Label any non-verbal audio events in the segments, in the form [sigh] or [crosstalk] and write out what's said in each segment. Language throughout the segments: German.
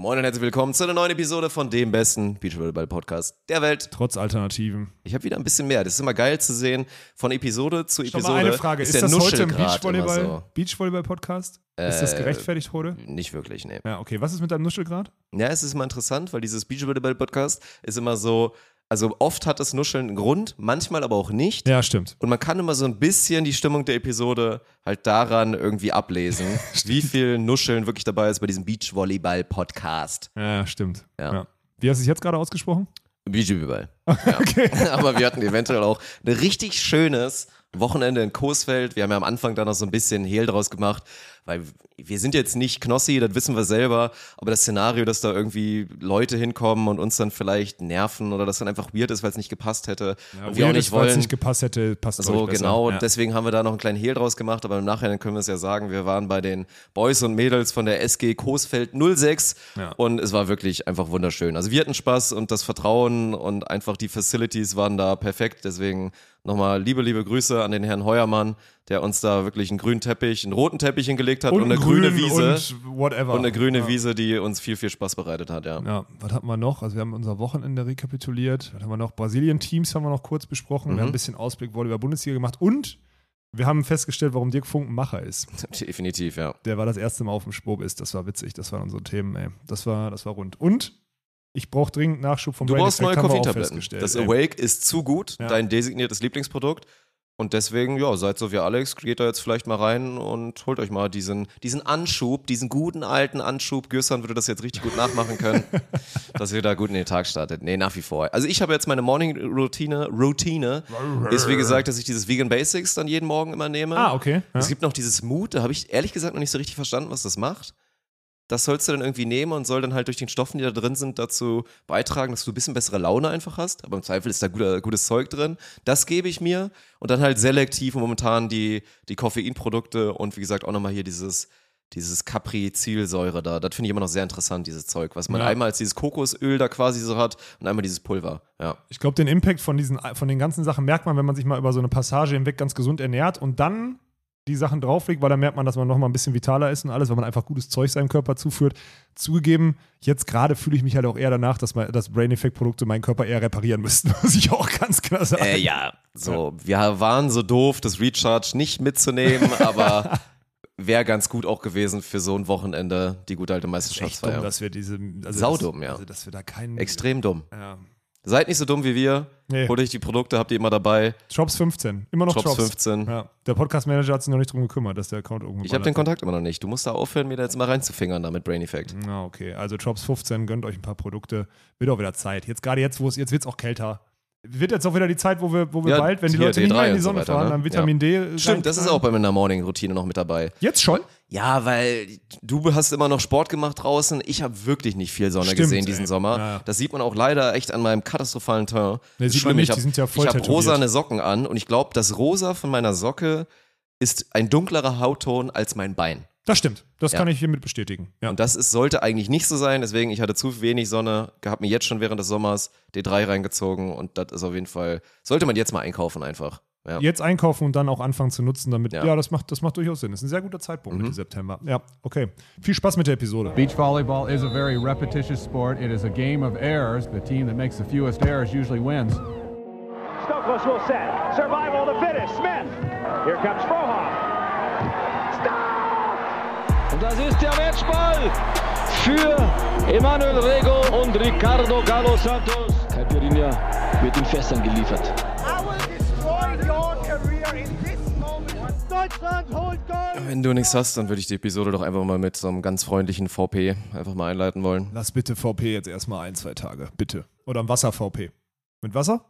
Moin und herzlich willkommen zu einer neuen Episode von dem besten Beachvolleyball-Podcast der Welt. Trotz Alternativen. Ich habe wieder ein bisschen mehr. Das ist immer geil zu sehen. Von Episode zu Episode. mal eine Frage. Ist, der das heute ein Beachvolleyball, so. Beachvolleyball-Podcast? ist das Äh, gerechtfertigt heute? Nicht wirklich, nee. Ja, okay. Was ist mit deinem Nuschelgrad? Ja, es ist immer interessant, weil dieses Beachvolleyball-Podcast ist immer so, also oft hat das Nuscheln einen Grund, manchmal aber auch nicht. Ja, stimmt. Und man kann immer so ein bisschen die Stimmung der Episode halt daran irgendwie ablesen, [laughs] wie viel Nuscheln wirklich dabei ist bei diesem Beachvolleyball-Podcast. Ja, stimmt. Ja. Wie hast du dich jetzt gerade ausgesprochen? Beachvolleyball. [laughs] Ja. Aber wir hatten eventuell auch ein richtig schönes Wochenende in Coesfeld. Wir haben ja am Anfang da noch so ein bisschen Hehl draus gemacht, weil wir sind jetzt nicht Knossi, das wissen wir selber, aber das Szenario, dass da irgendwie Leute hinkommen und uns dann vielleicht nerven oder das dann einfach weird ist, weil es nicht gepasst hätte und wir auch nicht ist, weil es wollen. nicht gepasst hätte, passt So, genau. Und Ja. deswegen haben wir da noch einen kleinen Hehl draus gemacht, aber im Nachhinein können wir es ja sagen, wir waren bei den Boys und Mädels von der SG Coesfeld 06 Ja. und es war wirklich einfach wunderschön. Also wir hatten Spaß und das Vertrauen und einfach die Facilities waren da perfekt. Deswegen nochmal liebe, liebe Grüße an den Herrn Heuermann, der uns da wirklich einen grünen Teppich, einen roten Teppich hingelegt hat und, eine grün grüne Wiese. Und whatever. Und eine grüne ja. Wiese, die uns viel, viel Spaß bereitet hat, ja. Ja, was hatten wir noch? Also wir haben unser Wochenende rekapituliert. Was haben wir noch? Brasilien-Teams haben wir noch kurz besprochen. Mhm. Wir haben ein bisschen Ausblick Volleyball Bundesliga gemacht und wir haben festgestellt, warum Dirk Funk ein Macher ist. [laughs] Definitiv, ja. Der war das erste Mal auf dem Spob ist. Das war witzig. Das waren unsere Themen, ey. Das war, das war rund. Und ich brauche dringend Nachschub vom Du Brain brauchst Effect, neue Koffeintabletten. Das ey. Awake ist zu gut, Ja. dein designiertes Lieblingsprodukt. Und deswegen, ja, seid so wie Alex, geht da jetzt vielleicht mal rein und holt euch mal diesen, diesen Anschub, diesen guten alten Anschub. Gürsan würde das jetzt richtig gut nachmachen können, [laughs] dass ihr da gut in den Tag startet. Nee, nach wie vor. Also ich habe jetzt meine Morning-Routine, Routine, ist wie gesagt, dass ich dieses Vegan Basics dann jeden Morgen immer nehme. Ah, okay. Ja. Es gibt noch dieses Mut, da habe ich ehrlich gesagt noch nicht so richtig verstanden, was das macht. Das sollst du dann irgendwie nehmen und soll dann halt durch den Stoffen, die da drin sind, dazu beitragen, dass du ein bisschen bessere Laune einfach hast. Aber im Zweifel ist da guter, gutes Zeug drin. Das gebe ich mir. Und dann halt selektiv momentan die, die Koffeinprodukte und wie gesagt auch nochmal hier dieses, dieses Capri-Zielsäure da. Das finde ich immer noch sehr interessant, dieses Zeug, was man Ja. einmal als dieses Kokosöl da quasi so hat und einmal dieses Pulver. Ja. Ich glaube, den Impact von, diesen, von den ganzen Sachen merkt man, wenn man sich mal über so eine Passage hinweg ganz gesund ernährt und dann die Sachen drauflegt, weil dann merkt man, dass man noch mal ein bisschen vitaler ist und alles, weil man einfach gutes Zeug seinem Körper zuführt. Zugegeben, jetzt gerade fühle ich mich halt auch eher danach, dass, mein, dass Brain Effect Produkte meinen Körper eher reparieren müssten, [laughs] muss ich auch ganz klar sagen. Äh, ja, so, wir waren so doof, das Recharge nicht mitzunehmen, [laughs] aber wäre ganz gut auch gewesen für so ein Wochenende, die gute alte Echt dumm, Meisterschaftsfeier. dass wir diese. Also Saudumm, ja. Also, dass wir da keinen. Extrem dumm. Ja. Seid nicht so dumm wie wir. Nee. Holt euch die Produkte, habt ihr immer dabei. Chops 15. Immer noch Drops Chops. 15. Ja. Der Podcast-Manager hat sich noch nicht drum gekümmert, dass der Account irgendwo Ich habe den. Kontakt immer noch nicht. Du musst da aufhören, mir da jetzt mal reinzufingern da mit Brain Effect. Na, okay. Also Chops 15, gönnt euch ein paar Produkte. Wird auch wieder Zeit. Jetzt gerade jetzt, wo es, jetzt wird es auch kälter. Wird jetzt auch wieder die Zeit, wo wir, wo wir Ja, bald, wenn die Leute nicht D3 mehr in die und so Sonne weiter, fahren, ne? dann Vitamin D. Stimmt, das ist auch bei meiner Morning-Routine noch mit dabei. Jetzt schon? Ja, weil du hast immer noch Sport gemacht draußen. Ich habe wirklich nicht viel Sonne Stimmt, gesehen diesen ey. Sommer. Ja, ja. Das sieht man auch leider echt an meinem katastrophalen Teint. Nee, Das sieht man nicht, ich habe die sind ja voll hab tätowiert. rosane Socken an und ich glaube, das Rosa von meiner Socke ist ein dunklerer Hautton als mein Bein. Das stimmt. Das Ja. kann ich hiermit bestätigen. Ja. Und das ist, sollte eigentlich nicht so sein, deswegen ich hatte zu wenig Sonne, habe mir jetzt schon während des Sommers D3 reingezogen und das ist auf jeden Fall, sollte man jetzt mal einkaufen einfach. Ja. Jetzt einkaufen und dann auch anfangen zu nutzen, damit. Ja, Ja. das, macht, das macht durchaus Sinn. Das ist ein sehr guter Zeitpunkt Mhm. Mitte September. Ja, okay. Viel Spaß mit der Episode. Beach volleyball is a very repetitious sport. It is a game of errors. The team that makes the fewest errors usually wins. Stokos will set. Survival of the fittest. Smith. Here comes Frohoff. Und das ist der Matchball für Emanuel Rego und Ricardo Galo Santos. Caipirinha wird in Fässern geliefert. I will destroy your career in this moment. Deutschland holt Gold! Wenn du nichts hast, dann würde ich die Episode doch einfach mal mit so einem ganz freundlichen VP einfach mal einleiten wollen. Lass bitte VP jetzt erstmal ein, zwei Tage. Bitte. Oder ein Wasser-VP. Mit Wasser?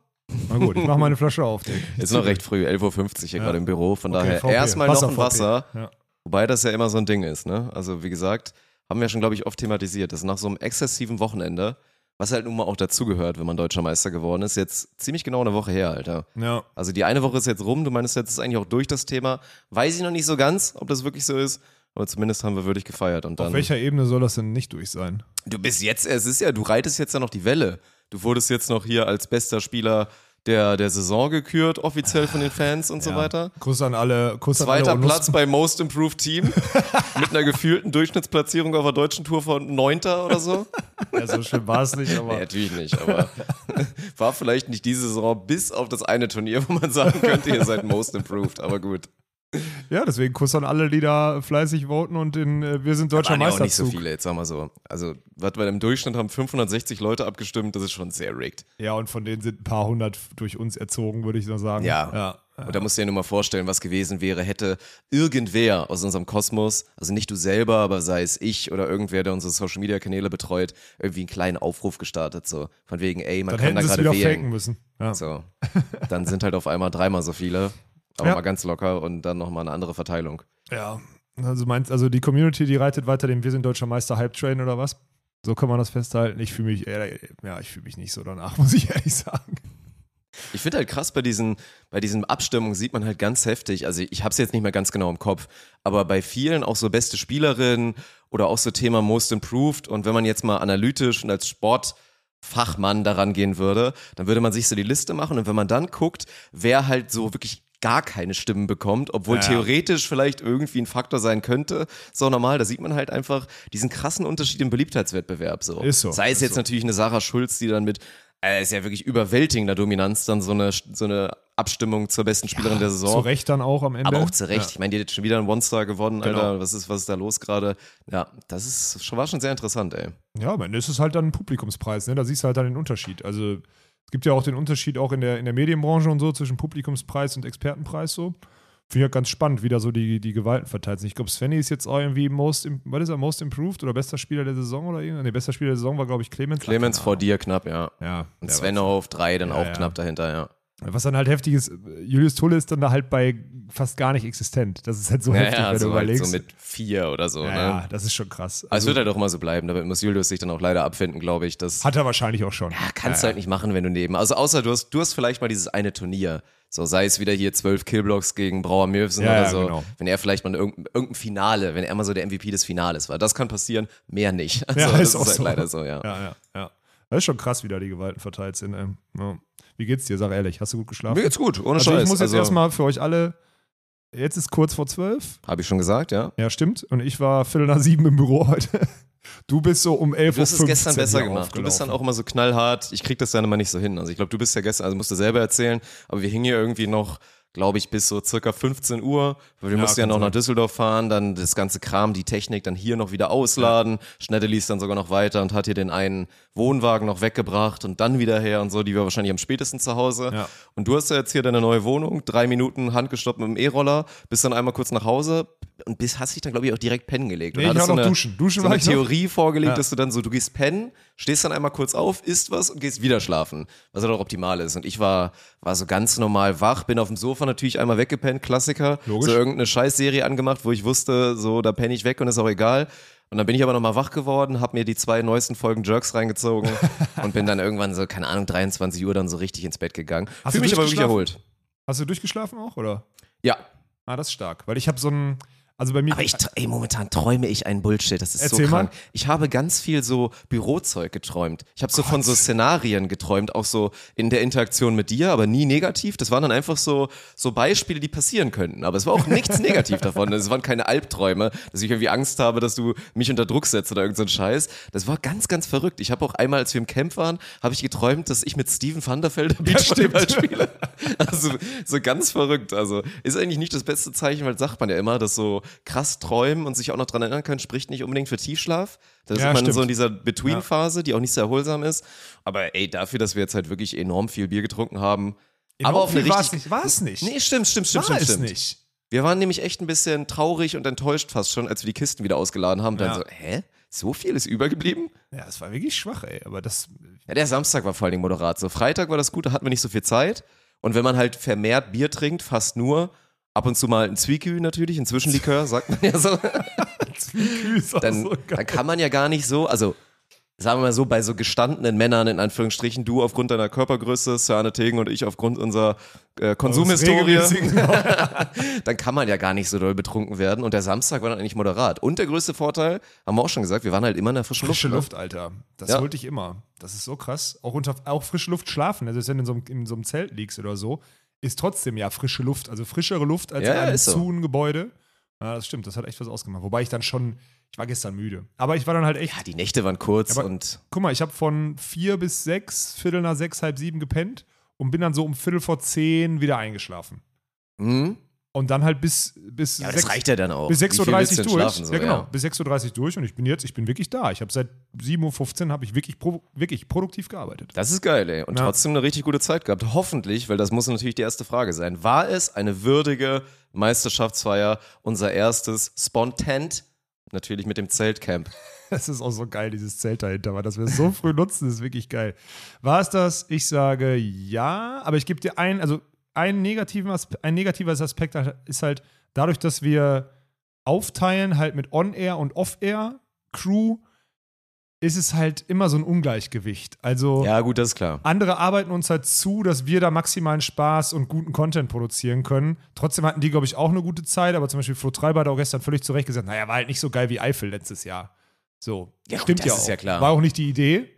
Na gut, ich mache meine Flasche auf, Dick. Ist noch recht früh, 11.50 Uhr hier Ja. gerade im Büro, von Okay, daher VP. erstmal noch ein. Wasser. Ja. Wobei das ja immer so ein Ding ist, ne? Also wie gesagt, haben wir schon, glaube ich, oft thematisiert, dass nach so einem exzessiven Wochenende, was halt nun mal auch dazugehört, wenn man deutscher Meister geworden ist, jetzt ziemlich genau eine Woche her, Alter. ja. Also die eine Woche ist jetzt rum, du meinst jetzt ist eigentlich auch durch das Thema. Weiß ich noch nicht so ganz, ob das wirklich so ist, aber zumindest haben wir würdig gefeiert und Auf dann. welcher Ebene soll das denn nicht durch sein? Du bist jetzt, es ist ja, du reitest jetzt ja noch die Welle. Du wurdest jetzt noch hier als bester Spieler der, der Saison gekürt, offiziell von den Fans und so Ja. weiter. Kuss an alle. Kuss an Zweiter alle Platz bei Most Improved Team [laughs] mit einer gefühlten Durchschnittsplatzierung auf der deutschen Tour von Neunter oder so. Ja, so schlimm war es nicht, aber. Nee, natürlich nicht, aber [laughs] war vielleicht nicht diese Saison bis auf das eine Turnier, wo man sagen könnte, ihr seid Most Improved, aber gut. Ja, deswegen Kuss an alle, die da fleißig voten und in äh, Wir sind deutscher Waren ja auch nicht so viele, jetzt sagen wir so. Also, was wir im Durchschnitt haben, 560 Leute abgestimmt, das ist schon sehr rigged. Ja, und von denen sind ein paar hundert durch uns erzogen, würde ich so sagen. Ja. ja. Und da musst du dir nur mal vorstellen, was gewesen wäre, hätte irgendwer aus unserem Kosmos, also nicht du selber, aber sei es ich oder irgendwer, der unsere Social Media Kanäle betreut, irgendwie einen kleinen Aufruf gestartet, so von wegen, ey, man Dann kann da gerade wieder faken wählen. müssen. Ja. So. Dann sind halt auf einmal dreimal so viele, aber Ja. mal ganz locker und dann nochmal eine andere Verteilung. ja. Also meinst also die Community, die reitet weiter den Wir sind deutscher Meister Hype Train oder was? So kann man das festhalten. Ich fühle mich, äh, ja, ich fühle mich nicht so danach, [laughs] muss ich ehrlich sagen. Ich finde halt krass, bei diesen, bei diesen Abstimmungen sieht man halt ganz heftig, also ich habe es jetzt nicht mehr ganz genau im Kopf, aber bei vielen auch so beste Spielerin oder auch so Thema Most Improved und wenn man jetzt mal analytisch und als Sportfachmann daran gehen würde, dann würde man sich so die Liste machen und wenn man dann guckt, wer halt so wirklich gar keine Stimmen bekommt, obwohl Ja. theoretisch vielleicht irgendwie ein Faktor sein könnte, so normal, da sieht man halt einfach diesen krassen Unterschied im Beliebtheitswettbewerb so. Ist so, Sei es ist jetzt so. natürlich eine Sarah Schulz, die dann mit äh, ist ja wirklich überwältigender Dominanz dann so eine, so eine Abstimmung zur besten Spielerin der Zu Saison. Recht dann auch am Ende. Aber auch zu Recht. Ich meine, die hat jetzt schon wieder einen One-Star gewonnen, Genau. Alter. Was ist, was ist da los gerade? Ja, das ist schon, war schon sehr interessant, ey. Ja, am Ende ist es halt dann ein Publikumspreis, ne? Da siehst du halt dann den Unterschied. Also es gibt ja auch den Unterschied auch in der, in der Medienbranche und so zwischen Publikumspreis und Expertenpreis so. Finde ich halt ganz spannend, wie da so die, die Gewalten verteilt sind. Ich glaube, Svenny ist jetzt auch irgendwie most, was ist er, most improved oder bester Spieler der Saison oder irgendwas? Nee, bester Spieler der Saison war, glaube ich, Clemens. Clemens vor dir knapp, ja. Ja. Und Sven auf drei, dann Ja, auch ja. knapp dahinter, ja. Was dann halt heftig ist, Julius Tulle ist dann da halt bei fast gar nicht existent. Das ist halt so Ja, heftig, ja, wenn du so, halt überlegst. so mit vier oder so, ja, ne? ja, das ist schon krass. Aber es wird halt auch immer so bleiben. Damit muss Julius sich dann auch leider abfinden, glaube ich. Das hat er wahrscheinlich auch schon. ja, kannst du halt nicht machen, wenn du neben. Also außer du hast, du hast vielleicht mal dieses eine Turnier. So, sei es wieder hier zwölf Killblocks gegen Brauer Mürfsen Ja, oder ja, so. genau. Wenn er vielleicht mal in irgendein, irgendein Finale, wenn er mal so der MVP des Finales war. Das kann passieren, mehr nicht. Also, Ja, [laughs] das ist ist auch halt so. leider so, ja. Ja, ja, ja. Das ist schon krass, wie da die Gewalten verteilt sind. Ähm, ja. Wie geht's dir? Sag ehrlich, hast du gut geschlafen? Mir geht's gut, ohne also Scheiß. ich muss jetzt also, erstmal für euch alle, jetzt ist kurz vor zwölf. Habe ich schon gesagt, ja. Ja, stimmt. Und ich war viertel nach sieben im Büro heute. [laughs] Du bist so um elf Du hast es Uhr gestern besser gemacht. Du bist dann auch immer so knallhart. Ich krieg das dann immer nicht so hin. Also ich glaube, du bist ja gestern, also musst du selber erzählen, aber wir hingen hier irgendwie noch, glaube ich, bis so circa 15 Uhr, weil wir Ja, mussten ja noch nach sein. Düsseldorf fahren, dann das ganze Kram, die Technik dann hier noch wieder ausladen. Schneddeli ist dann sogar noch weiter und hat hier den einen Wohnwagen noch weggebracht und dann wieder her und so, die war wahrscheinlich am spätesten zu Hause. Ja. Und du hast ja jetzt hier deine neue Wohnung, drei Minuten handgestoppt mit dem E-Roller, bist dann einmal kurz nach Hause und bist, hast dich dann, glaube ich, auch direkt pennen gelegt. Und Nee, ich hattest war noch so eine, duschen. Duschen so war eine ich noch. Theorie vorgelegt, Ja. dass du dann so, du gehst pennen, stehst dann einmal kurz auf, isst was und gehst wieder schlafen, was ja doch optimal ist. Und ich war, war so ganz normal wach, bin auf dem Sofa natürlich einmal weggepennt, Klassiker, Logisch. so irgendeine Scheißserie angemacht, wo ich wusste, so, da penne ich weg und ist auch egal. Und dann bin ich aber nochmal wach geworden, hab mir die zwei neuesten Folgen Jerks reingezogen [laughs] und bin dann irgendwann so, keine Ahnung, 23 Uhr dann so richtig ins Bett gegangen. Hast Fühl du mich aber wirklich erholt. Hast du durchgeschlafen auch, oder? Ja. Ah, das ist stark. Weil ich habe so ein, also bei mir. Aber ich, ey, momentan träume ich einen Bullshit. Das ist Erzähl so krank. mal. Ich habe ganz viel so Bürozeug geträumt. Ich habe so von so Szenarien geträumt, auch so in der Interaktion mit dir, aber nie negativ. Das waren dann einfach so, so Beispiele, die passieren könnten. Aber es war auch nichts [laughs] negativ davon. Es waren keine Albträume, dass ich irgendwie Angst habe, dass du mich unter Druck setzt oder irgend so Scheiß. Das war ganz, ganz verrückt. Ich habe auch einmal, als wir im Camp waren, habe ich geträumt, dass ich mit Steven van der Velde [laughs] Beachvolleyball spiele. Also so ganz verrückt. Also ist eigentlich nicht das beste Zeichen, weil das sagt man ja immer, dass so krass träumen und sich auch noch dran erinnern können, spricht nicht unbedingt für Tiefschlaf. Das Ja, ist man stimmt. so in dieser Between-Phase, die auch nicht sehr erholsam ist. Aber ey, dafür, dass wir jetzt halt wirklich enorm viel Bier getrunken haben. Enorm aber auf eine richtig. nicht. War es nicht. Nee, stimmt, stimmt, stimmt, war stimmt. es stimmt. nicht. Wir waren nämlich echt ein bisschen traurig und enttäuscht fast schon, als wir die Kisten wieder ausgeladen haben. Dann Ja. so, hä? So viel ist übergeblieben? Ja, das war wirklich schwach, ey. Aber das. Ja, der Samstag war vor allen Dingen moderat. So Freitag war das gut, da hatten wir nicht so viel Zeit. Und wenn man halt vermehrt Bier trinkt, fast nur, ab und zu mal ein Zwiekü natürlich, ein Zwischenlikör, sagt man ja so, [laughs] Zwiekü ist auch dann, so geil. dann kann man ja gar nicht so, also sagen wir mal so, bei so gestandenen Männern, in Anführungsstrichen, du aufgrund deiner Körpergröße, Sir Arne Tegen und ich aufgrund unserer äh, Konsumhistorie, [laughs] [laughs] dann kann man ja gar nicht so doll betrunken werden. Und der Samstag war dann eigentlich moderat. Und der größte Vorteil, haben wir auch schon gesagt, wir waren halt immer in der frischen Frische Luft. Luft, Alter. Das Ja. wollte ich immer. Das ist so krass. Auch unter auch frische Luft schlafen. Also wenn du in so, einem, in so einem Zelt liegst oder so, ist trotzdem ja frische Luft. Also frischere Luft als Ja, in ja, einem ist so. Ja, das stimmt. Das hat echt was ausgemacht. Wobei ich dann schon, ich war gestern müde. Aber ich war dann halt echt. Ja, die Nächte waren kurz Aber- und Guck mal, ich habe von vier bis sechs, Viertel nach sechs, halb sieben gepennt und bin dann so um Viertel vor zehn wieder eingeschlafen. hm? Und dann halt bis, bis ja, sechs- das reicht ja dann auch. bis Wie viel 6.30 willst du Uhr durch. schlafen, so, ja, genau. Bis 6.30 Uhr durch und ich bin jetzt, ich bin wirklich da. Ich habe seit 7.15 Uhr habe ich wirklich, pro, wirklich produktiv gearbeitet. Das ist geil, ey. Und Ja. trotzdem eine richtig gute Zeit gehabt. Hoffentlich, weil das muss natürlich die erste Frage sein. War es eine würdige Meisterschaftsfeier, unser erstes Spontant? Natürlich mit dem Zeltcamp. [laughs] Das ist auch so geil, dieses Zelt dahinter, weil das wir so früh nutzen, ist wirklich geil. War es das? Ich sage ja, aber ich gebe dir ein, also ein, negativen Aspe ein negativer Aspekt ist halt dadurch, dass wir aufteilen halt mit On-Air und Off-Air-Crew, ist es halt immer so ein Ungleichgewicht. Also Ja, gut, das ist klar. andere arbeiten uns halt zu, dass wir da maximalen Spaß und guten Content produzieren können. Trotzdem hatten die, glaube ich, auch eine gute Zeit, aber zum Beispiel Flo Treiber hat auch gestern völlig zu Recht gesagt, naja, war halt nicht so geil wie Eifel letztes Jahr. So, Ja, gut, stimmt das ja ist auch. ja klar. War auch nicht die Idee,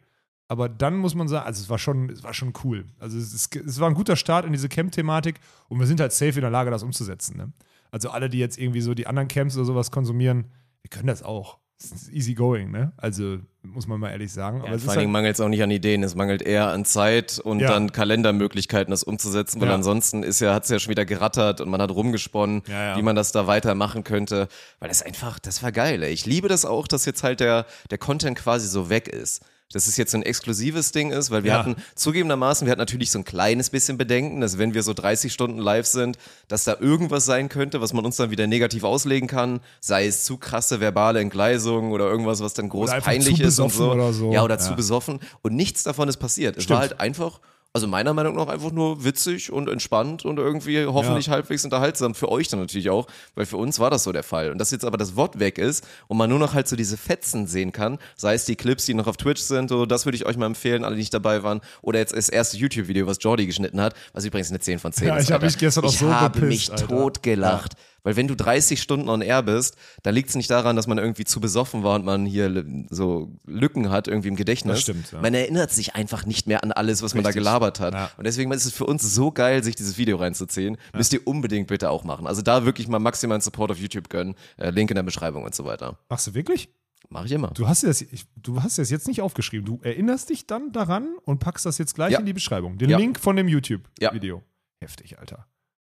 aber dann muss man sagen, also es war schon, es war schon cool. Also es, ist, es war ein guter Start in diese Camp-Thematik und wir sind halt safe in der Lage, das umzusetzen. Ne? Also alle, die jetzt irgendwie so die anderen Camps oder sowas konsumieren, wir können das auch. Es ist easy going, ne? Also muss man mal ehrlich sagen. Ja, vor allen Dingen halt, mangelt es auch nicht an Ideen, es mangelt eher an Zeit und Ja. dann Kalendermöglichkeiten, das umzusetzen, weil Ja. ansonsten ist ja, hat es ja schon wieder gerattert und man hat rumgesponnen, wie man das da weitermachen könnte. Weil das einfach, das war geil. Ey. Ich liebe das auch, dass jetzt halt der, der Content quasi so weg ist. Dass es jetzt so ein exklusives Ding ist, weil wir Ja. hatten zugegebenermaßen, wir hatten natürlich so ein kleines bisschen Bedenken, dass wenn wir so 30 Stunden live sind, dass da irgendwas sein könnte, was man uns dann wieder negativ auslegen kann, sei es zu krasse verbale Entgleisungen oder irgendwas, was dann groß peinlich ist und so. oder so. Ja, oder Ja. zu besoffen. Und nichts davon ist passiert. Es Stimmt. war halt einfach, also meiner Meinung nach einfach nur witzig und entspannt und irgendwie hoffentlich halbwegs unterhaltsam. Für euch dann natürlich auch, weil für uns war das so der Fall. Und dass jetzt aber das Wort weg ist und man nur noch halt so diese Fetzen sehen kann, sei es die Clips, die noch auf Twitch sind, so, das würde ich euch mal empfehlen, alle, die nicht dabei waren. Oder jetzt das erste YouTube-Video, was Jordi geschnitten hat, was übrigens eine 10 von 10 Ja, ist. ich hab Alter. mich gestern auch ich so habe gepisst, mich Alter. totgelacht. Weil wenn du 30 Stunden on air bist, dann liegt es nicht daran, dass man irgendwie zu besoffen war und man hier so Lücken hat irgendwie im Gedächtnis. Das stimmt, ja. Man erinnert sich einfach nicht mehr an alles, was man da Richtig. gelabert hat. Ja. Und deswegen ist es für uns so geil, sich dieses Video reinzuziehen. Müsst ihr unbedingt bitte auch machen. Also da wirklich mal maximalen Support auf YouTube gönnen. Äh, Link in der Beschreibung und so weiter. Machst du wirklich? Mache ich immer. Du hast, dir das, ich, du hast das jetzt nicht aufgeschrieben. Du erinnerst dich dann daran und packst das jetzt gleich Ja. in die Beschreibung. Den Ja. Link von dem Ja. YouTube-Video. Heftig, Alter.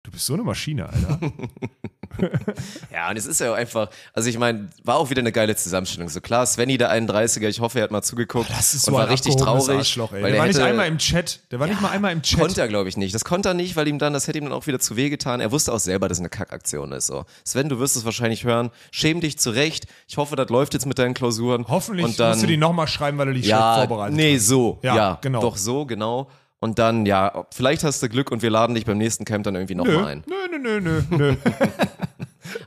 Du bist so eine Maschine, Alter. [laughs] [laughs] Ja, und es ist ja auch einfach, also ich meine, war auch wieder eine geile Zusammenstellung. So klar, Svenny, der 31er, ich hoffe, er hat mal zugeguckt Das ist und so war ein richtig traurig. Weil Der er war nicht hätte- einmal im Chat. Der war nicht mal einmal im Chat. Konnte er, glaube ich, nicht. Das konnte er nicht, weil ihm dann, das hätte ihm dann auch wieder zu weh getan. Er wusste auch selber, dass es eine Kackaktion ist. So. Sven, du wirst es wahrscheinlich hören. Schäm dich zurecht. Ich hoffe, das läuft jetzt mit deinen Klausuren. Hoffentlich und dann, musst du die nochmal schreiben, weil du dich ja, vorbereitet nee, hast. so. Ja, Ja, genau. Doch so, genau. Und dann, ja, vielleicht hast du Glück und wir laden dich beim nächsten Camp dann irgendwie nochmal ein. nö, nö, nö, nö, nö. [laughs]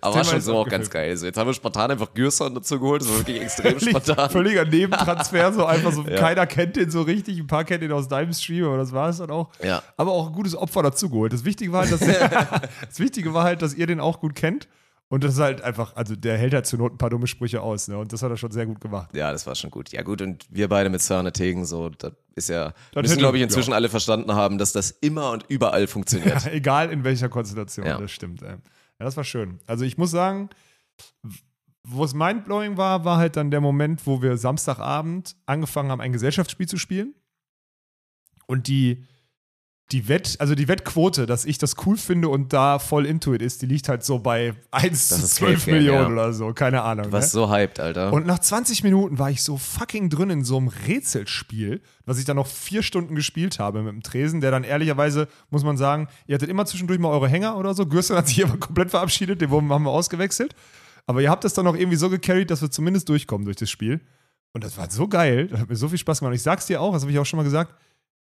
Aber war schon so auch ganz geil. So, jetzt haben wir spontan einfach Gürson dazu geholt. Das war wirklich extrem spontan. Völliger Nebentransfer, so einfach so, [laughs] keiner kennt den so richtig, ein paar kennen den aus deinem Stream, aber das war es dann auch. Ja. Aber auch ein gutes Opfer dazu geholt. Das Wichtige war halt, dass, [laughs] das Wichtige war halt, dass ihr den auch gut kennt. Und das ist halt einfach, also der hält halt zur Not ein paar dumme Sprüche aus, ne? Und das hat er schon sehr gut gemacht. Ja, das war schon gut. Ja, gut, und wir beide mit Sörne Tegen, so, das ist ja, Das müssen, glaube ich, inzwischen ja. alle verstanden haben, dass das immer und überall funktioniert. [laughs] Egal in welcher Konstellation, Ja. das stimmt. Ey. Ja, das war schön. Also ich muss sagen, wo es mindblowing war, war halt dann der Moment, wo wir Samstagabend angefangen haben, ein Gesellschaftsspiel zu spielen. Und die, die Wett, also die Wettquote, dass ich das cool finde und da voll into it ist, die liegt halt so bei 1 Das zu ist 12 Cave Game, Millionen ja. oder so, keine Ahnung. Du warst ne? so hyped, Alter. Und nach 20 Minuten war ich so fucking drin in so einem Rätselspiel, was ich dann noch vier Stunden gespielt habe mit dem Tresen, der dann ehrlicherweise, muss man sagen, ihr hattet immer zwischendurch mal eure Hänger oder so. Gürsten hat sich [laughs] aber komplett verabschiedet, den haben wir ausgewechselt. Aber ihr habt das dann noch irgendwie so gecarried, dass wir zumindest durchkommen durch das Spiel. Und das war so geil, das hat mir so viel Spaß gemacht. Und ich sag's dir auch, das habe ich auch schon mal gesagt,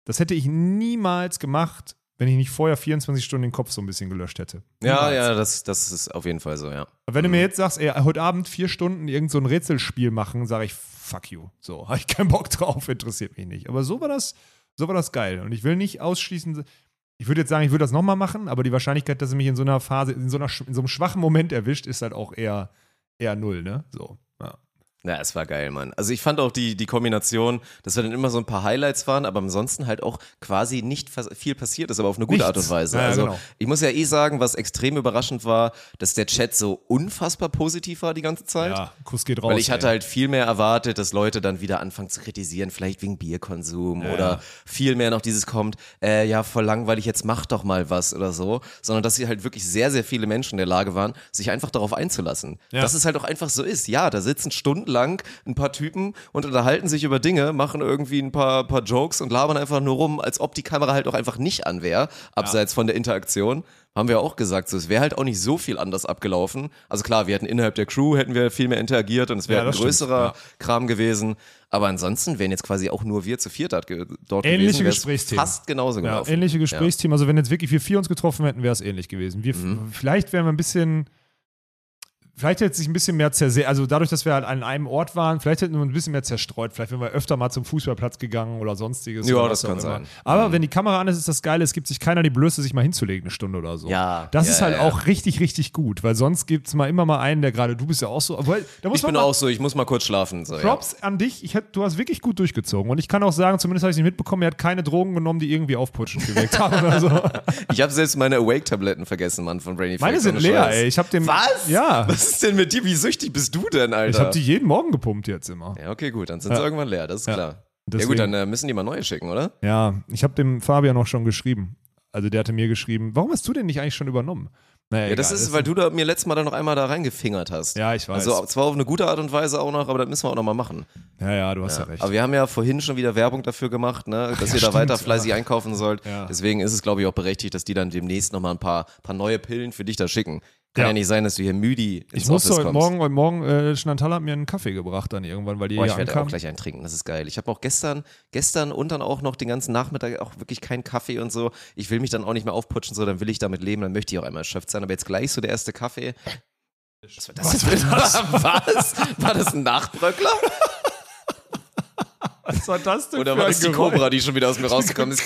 das hätte ich niemals gemacht, wenn ich nicht vorher 24 Stunden den Kopf so ein bisschen gelöscht hätte. Ja, Niemals. ja, das, das ist auf jeden Fall so, ja. Aber wenn du mir jetzt sagst, ey, heute Abend vier Stunden irgend so ein Rätselspiel machen, sage ich, fuck you. So, [laughs] habe ich keinen Bock drauf, interessiert mich nicht. Aber so war das, so war das geil. Und ich will nicht ausschließen, ich würde jetzt sagen, ich würde das nochmal machen, aber die Wahrscheinlichkeit, dass es mich in so einer Phase, in so, einer, in so einem schwachen Moment erwischt, ist halt auch eher, eher null, ne? So. Ja. Ja, es war geil, Mann. Also ich fand auch die, die Kombination, dass wir dann immer so ein paar Highlights waren, aber ansonsten halt auch quasi nicht viel passiert ist, aber auf eine gute Nichts. Art und Weise. Ja, ja, also genau. ich muss ja eh sagen, was extrem überraschend war, dass der Chat so unfassbar positiv war die ganze Zeit. ja, Kuss geht raus. Weil ich hatte ey. halt viel mehr erwartet, dass Leute dann wieder anfangen zu kritisieren, vielleicht wegen Bierkonsum oder viel mehr noch dieses kommt, äh, ja, voll langweilig, jetzt mach doch mal was oder so, sondern dass sie halt wirklich sehr, sehr viele Menschen in der Lage waren, sich einfach darauf einzulassen. Ja. Dass es halt auch einfach so ist. Ja, da sitzen stundenlang ein paar Typen und unterhalten sich über Dinge, machen irgendwie ein paar, paar Jokes und labern einfach nur rum, als ob die Kamera halt auch einfach nicht an wäre, abseits von der Interaktion. Haben wir auch gesagt, so, es wäre halt auch nicht so viel anders abgelaufen. Also klar, wir hätten innerhalb der Crew hätten wir viel mehr interagiert und es wäre Ja, ein das stimmt, größerer ja. Kram gewesen. Aber ansonsten wären jetzt quasi auch nur wir zu viert dort, Ähnliche gewesen. Gesprächsthemen. Fast genauso Ja, gelaufen. ähnliche Gesprächsthemen. Also wenn jetzt wirklich wir vier uns getroffen hätten, wäre es ähnlich gewesen. Wir, Mhm. Vielleicht wären wir ein bisschen, vielleicht hätte sich ein bisschen mehr zerse also dadurch, dass wir halt an einem Ort waren, vielleicht hätten wir ein bisschen mehr zerstreut. Vielleicht wären wir öfter mal zum Fußballplatz gegangen oder sonstiges. Ja, oder das kann sein. Mhm. Aber wenn die Kamera an ist, ist das Geile, es gibt sich keiner die Blöße, sich mal hinzulegen, eine Stunde oder so. Ja, Das ja, ist halt ja. auch richtig, richtig gut, weil sonst gibt es mal immer mal einen, der gerade, du bist ja auch so, muss Ich bin auch so, ich muss mal kurz schlafen. So, ja. Props an dich. Ich du hast wirklich gut durchgezogen. Und ich kann auch sagen, zumindest habe ich es nicht mitbekommen, er hat keine Drogen genommen, die irgendwie aufputschen geweckt haben oder so. [laughs] Ich habe selbst meine Awake-Tabletten vergessen, Mann, von Brainy Meine sind leer, Scheiß. ey. Ich habe dem. Was? Ja. Was ist denn mit dir? Wie süchtig bist du denn, Alter? Ich habe die jeden Morgen gepumpt jetzt immer. ja, okay, gut, dann sind sie Ja. irgendwann leer, das ist Ja. klar. Ja Deswegen- gut, dann äh, müssen die mal neue schicken, oder? Ja, ich habe dem Fabian auch schon geschrieben. Also der hatte mir geschrieben, warum hast du den nicht eigentlich schon übernommen? Naja, Ja, das egal, ist, weil du da mir letztes Mal dann noch einmal da reingefingert hast. Ja, ich weiß. Also zwar auf eine gute Art und Weise auch noch, aber das müssen wir auch noch mal machen. Ja, ja, du hast ja, recht. Aber wir haben ja vorhin schon wieder Werbung dafür gemacht, ne, dass ihr da stimmt, weiter fleißig einkaufen sollt. Ja. Deswegen ist es, glaube ich, auch berechtigt, dass die dann demnächst noch mal ein paar, paar neue Pillen für dich da schicken. Kann ja, Ja. nicht sein, dass du hier müde ins ich musste Office heute kommst. Morgen, heute Morgen, äh, Chantal hat mir einen Kaffee gebracht dann irgendwann, weil die Boah, ich werde auch gleich einen trinken, das ist geil. Ich habe auch gestern, gestern und dann auch noch den ganzen Nachmittag auch wirklich keinen Kaffee und so. Ich will mich dann auch nicht mehr aufputschen, so, dann will ich damit leben, dann möchte ich auch einmal erschöpft sein. Aber jetzt gleich so der erste Kaffee. Was war das? [laughs] Was? War das ein Nachbröckler? [laughs] Was war das denn Oder war das die Geräusch? Cobra, die schon wieder aus mir [laughs] rausgekommen ist?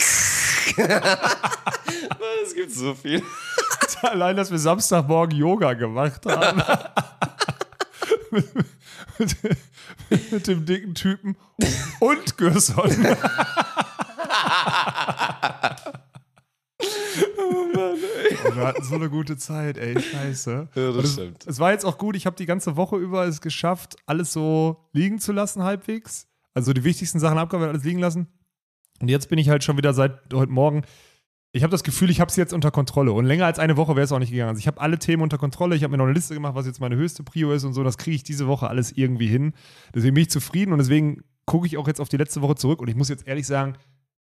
Es gibt so viel. Allein, dass wir Samstagmorgen Yoga gemacht haben. mit, mit, mit dem dicken Typen und Gerson. Und wir hatten so eine gute Zeit, ey, scheiße. Ja, das es, stimmt. es war jetzt auch gut, ich habe die ganze Woche über es geschafft, alles so liegen zu lassen halbwegs. Also die wichtigsten Sachen abgearbeitet, alles liegen lassen. Und jetzt bin ich halt schon wieder seit heute Morgen ich habe das Gefühl, ich habe es jetzt unter Kontrolle. Und länger als eine Woche wäre es auch nicht gegangen. Also ich habe alle Themen unter Kontrolle. Ich habe mir noch eine Liste gemacht, was jetzt meine höchste Prio ist und so. Das kriege ich diese Woche alles irgendwie hin. Deswegen bin ich zufrieden und deswegen gucke ich auch jetzt auf die letzte Woche zurück. Und ich muss jetzt ehrlich sagen,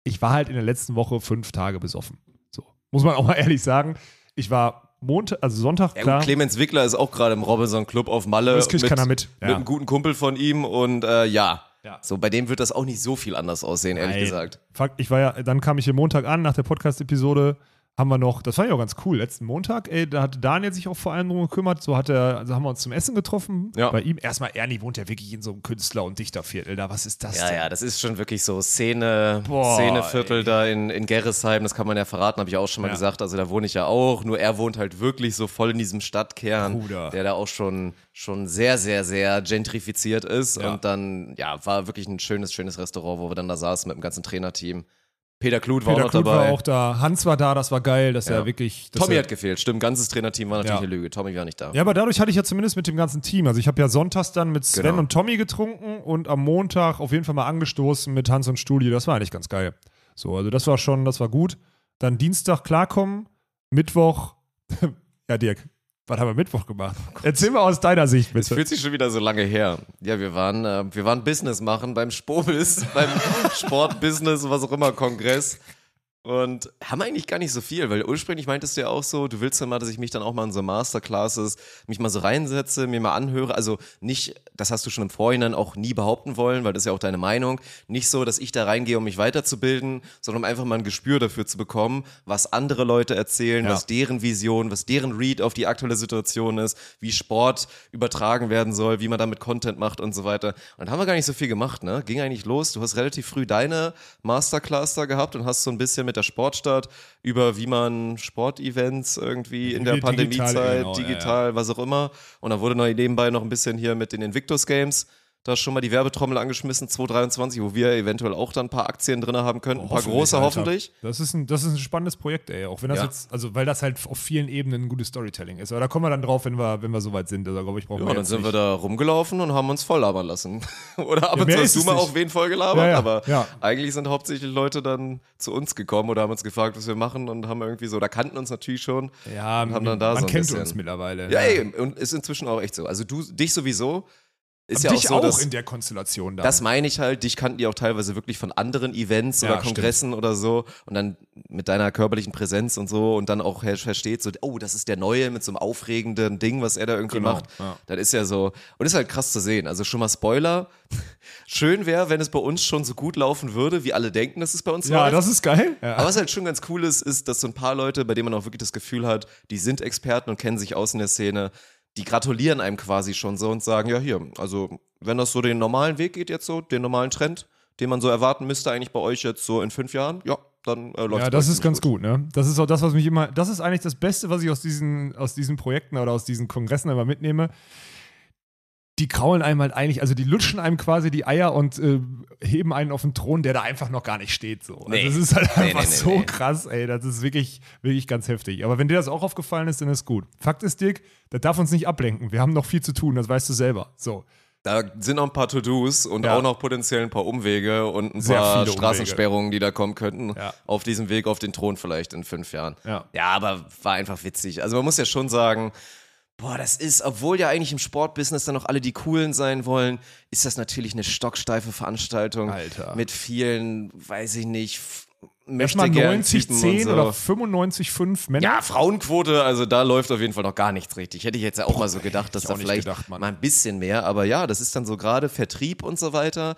ich war halt in der letzten Woche fünf Tage besoffen. So. Muss man auch mal [laughs] ehrlich sagen. Ich war Montag, also Sonntag, Ja, klar. Clemens Wickler ist auch gerade im Robinson Club auf Malle. Das kriegt keiner mit. Mit Ja. einem guten Kumpel von ihm und äh, ja. Ja. So, bei dem wird das auch nicht so viel anders aussehen, ehrlich Nein. gesagt. Fakt, ich war ja, dann kam ich hier Montag an, nach der Podcast-Episode haben wir noch, das fand ich auch ganz cool, letzten Montag, ey, da hat Daniel sich auch vor allem drum gekümmert, so hat er, also haben wir uns zum Essen getroffen Ja. bei ihm. Erstmal, Ernie wohnt ja wirklich in so einem Künstler- und Dichterviertel, da, was ist das Ja, denn? ja, das ist schon wirklich so Szene, Boah, Szeneviertel da in, in Gerresheim, das kann man ja verraten, habe ich auch schon mal Ja. gesagt. Also da wohne ich ja auch, nur er wohnt halt wirklich so voll in diesem Stadtkern, Bruder. der da auch schon, schon sehr, sehr, sehr gentrifiziert ist. Ja. Und dann, ja, war wirklich ein schönes, schönes Restaurant, wo wir dann da saßen mit dem ganzen Trainerteam. Peter Kluth war Peter auch Kluth dabei. war auch da, Hans war da, das war geil, dass Ja. er wirklich. dass Tommy er, hat gefehlt, stimmt. Ganzes Trainerteam war natürlich Ja. eine Lüge. Tommy war nicht da. Ja, aber dadurch hatte ich ja zumindest mit dem ganzen Team. Also ich habe ja sonntags dann mit Sven Genau. und Tommy getrunken und am Montag auf jeden Fall mal angestoßen mit Hans und Studi. Das war eigentlich ganz geil. So, also das war schon, das war gut. Dann Dienstag klarkommen, Mittwoch, [laughs] ja Dirk, was haben wir Mittwoch gemacht? Erzähl mal aus deiner Sicht Es bitte. fühlt sich schon wieder so lange her. Ja, wir waren, äh, wir waren Business machen beim Spobis, [laughs] beim Sportbusiness, was auch immer, Kongress. Und haben eigentlich gar nicht so viel, weil ursprünglich meintest du ja auch so, du willst ja mal, dass ich mich dann auch mal in so Masterclasses mich mal so reinsetze, mir mal anhöre. Also nicht, das hast du schon im Vorhinein auch nie behaupten wollen, weil das ist ja auch deine Meinung. Nicht so, dass ich da reingehe, um mich weiterzubilden, sondern um einfach mal ein Gespür dafür zu bekommen, was andere Leute erzählen, Ja. was deren Vision, was deren Read auf die aktuelle Situation ist, wie Sport übertragen werden soll, wie man damit Content macht und so weiter. Und da haben wir gar nicht so viel gemacht, ne? Ging eigentlich los. Du hast relativ früh deine Masterclass da gehabt und hast so ein bisschen mit der Sportstadt über wie man Sportevents irgendwie in der Digital, Pandemiezeit, genau, ja, digital, was auch immer. Und dann wurde noch nebenbei noch ein bisschen hier mit den Invictus Games da schon mal die Werbetrommel angeschmissen, 2023, wo wir eventuell auch dann ein paar Aktien drin haben könnten, ein paar große Alter. hoffentlich. Das ist, ein, das ist ein spannendes Projekt, ey. Auch wenn das Ja. jetzt, also weil das halt auf vielen Ebenen ein gutes Storytelling ist. Aber da kommen wir dann drauf, wenn wir, wenn wir soweit sind. Also glaube ich, brauchen Ja, wir dann sind wir nicht. da rumgelaufen und haben uns voll labern lassen. [laughs] Oder ab Ja, und mehr zu du mal nicht. auch wen voll gelabert, Ja, ja, aber ja. eigentlich sind hauptsächlich Leute dann zu uns gekommen oder haben uns gefragt, was wir machen und haben irgendwie so, oder kannten uns natürlich schon. Ja, und haben dann da man so ein kennt bisschen- uns mittlerweile. Ja, ey, und ist inzwischen auch echt so. Also du, dich sowieso. Ist ja auch so, auch dass, in der Konstellation da. das meine ich halt, dich kannten die auch teilweise wirklich von anderen Events Ja, oder Kongressen oder so und dann mit deiner körperlichen Präsenz und so und dann auch versteht so, oh, das ist der Neue mit so einem aufregenden Ding, was er da irgendwie Genau, macht. ja. Das ist ja so, und ist halt krass zu sehen. Also schon mal Spoiler. [laughs] Schön wäre, wenn es bei uns schon so gut laufen würde, wie alle denken, dass es bei uns ja, läuft. das ist geil. Ja. Aber was halt schon ganz cool ist, ist, dass so ein paar Leute, bei denen man auch wirklich das Gefühl hat, die sind Experten und kennen sich aus in der Szene, die gratulieren einem quasi schon so und sagen, ja hier, also wenn das so den normalen Weg geht jetzt so, den normalen Trend, den man so erwarten müsste eigentlich bei euch jetzt so in fünf Jahren, ja, dann äh, läuft Ja, das ist ganz gut. ne? Das ist auch das, was mich immer, das ist eigentlich das Beste, was ich aus diesen, aus diesen Projekten oder aus diesen Kongressen immer mitnehme. Die kraulen einem halt eigentlich, also die lutschen einem quasi die Eier und äh, heben einen auf den Thron, der da einfach noch gar nicht steht. So. Nee. Also das ist halt einfach nee, nee, so krass, ey. Das ist wirklich, wirklich ganz heftig. Aber wenn dir das auch aufgefallen ist, dann ist gut. Fakt ist, Dirk, das darf uns nicht ablenken. Wir haben noch viel zu tun, das weißt du selber. So. Da sind noch ein paar To-Dos und Ja. auch noch potenziell ein paar Umwege und ein Sehr paar viele Straßensperrungen, die da kommen könnten. Ja. Auf diesem Weg auf den Thron vielleicht in fünf Jahren. Ja. ja, aber war einfach witzig. Also man muss ja schon sagen, boah, das ist, obwohl ja eigentlich im Sportbusiness dann noch alle die Coolen sein wollen, ist das natürlich eine stocksteife Veranstaltung. Alter. Mit vielen, weiß ich nicht, Erstmal möchtegern 90, Typen 10 und so. oder 95, 5 Männer. Ja, Frauenquote, also da läuft auf jeden Fall noch gar nichts richtig. Hätte ich jetzt ja auch mal so gedacht, dass da vielleicht gedacht, mal ein bisschen mehr, aber ja, das ist dann so gerade Vertrieb und so weiter.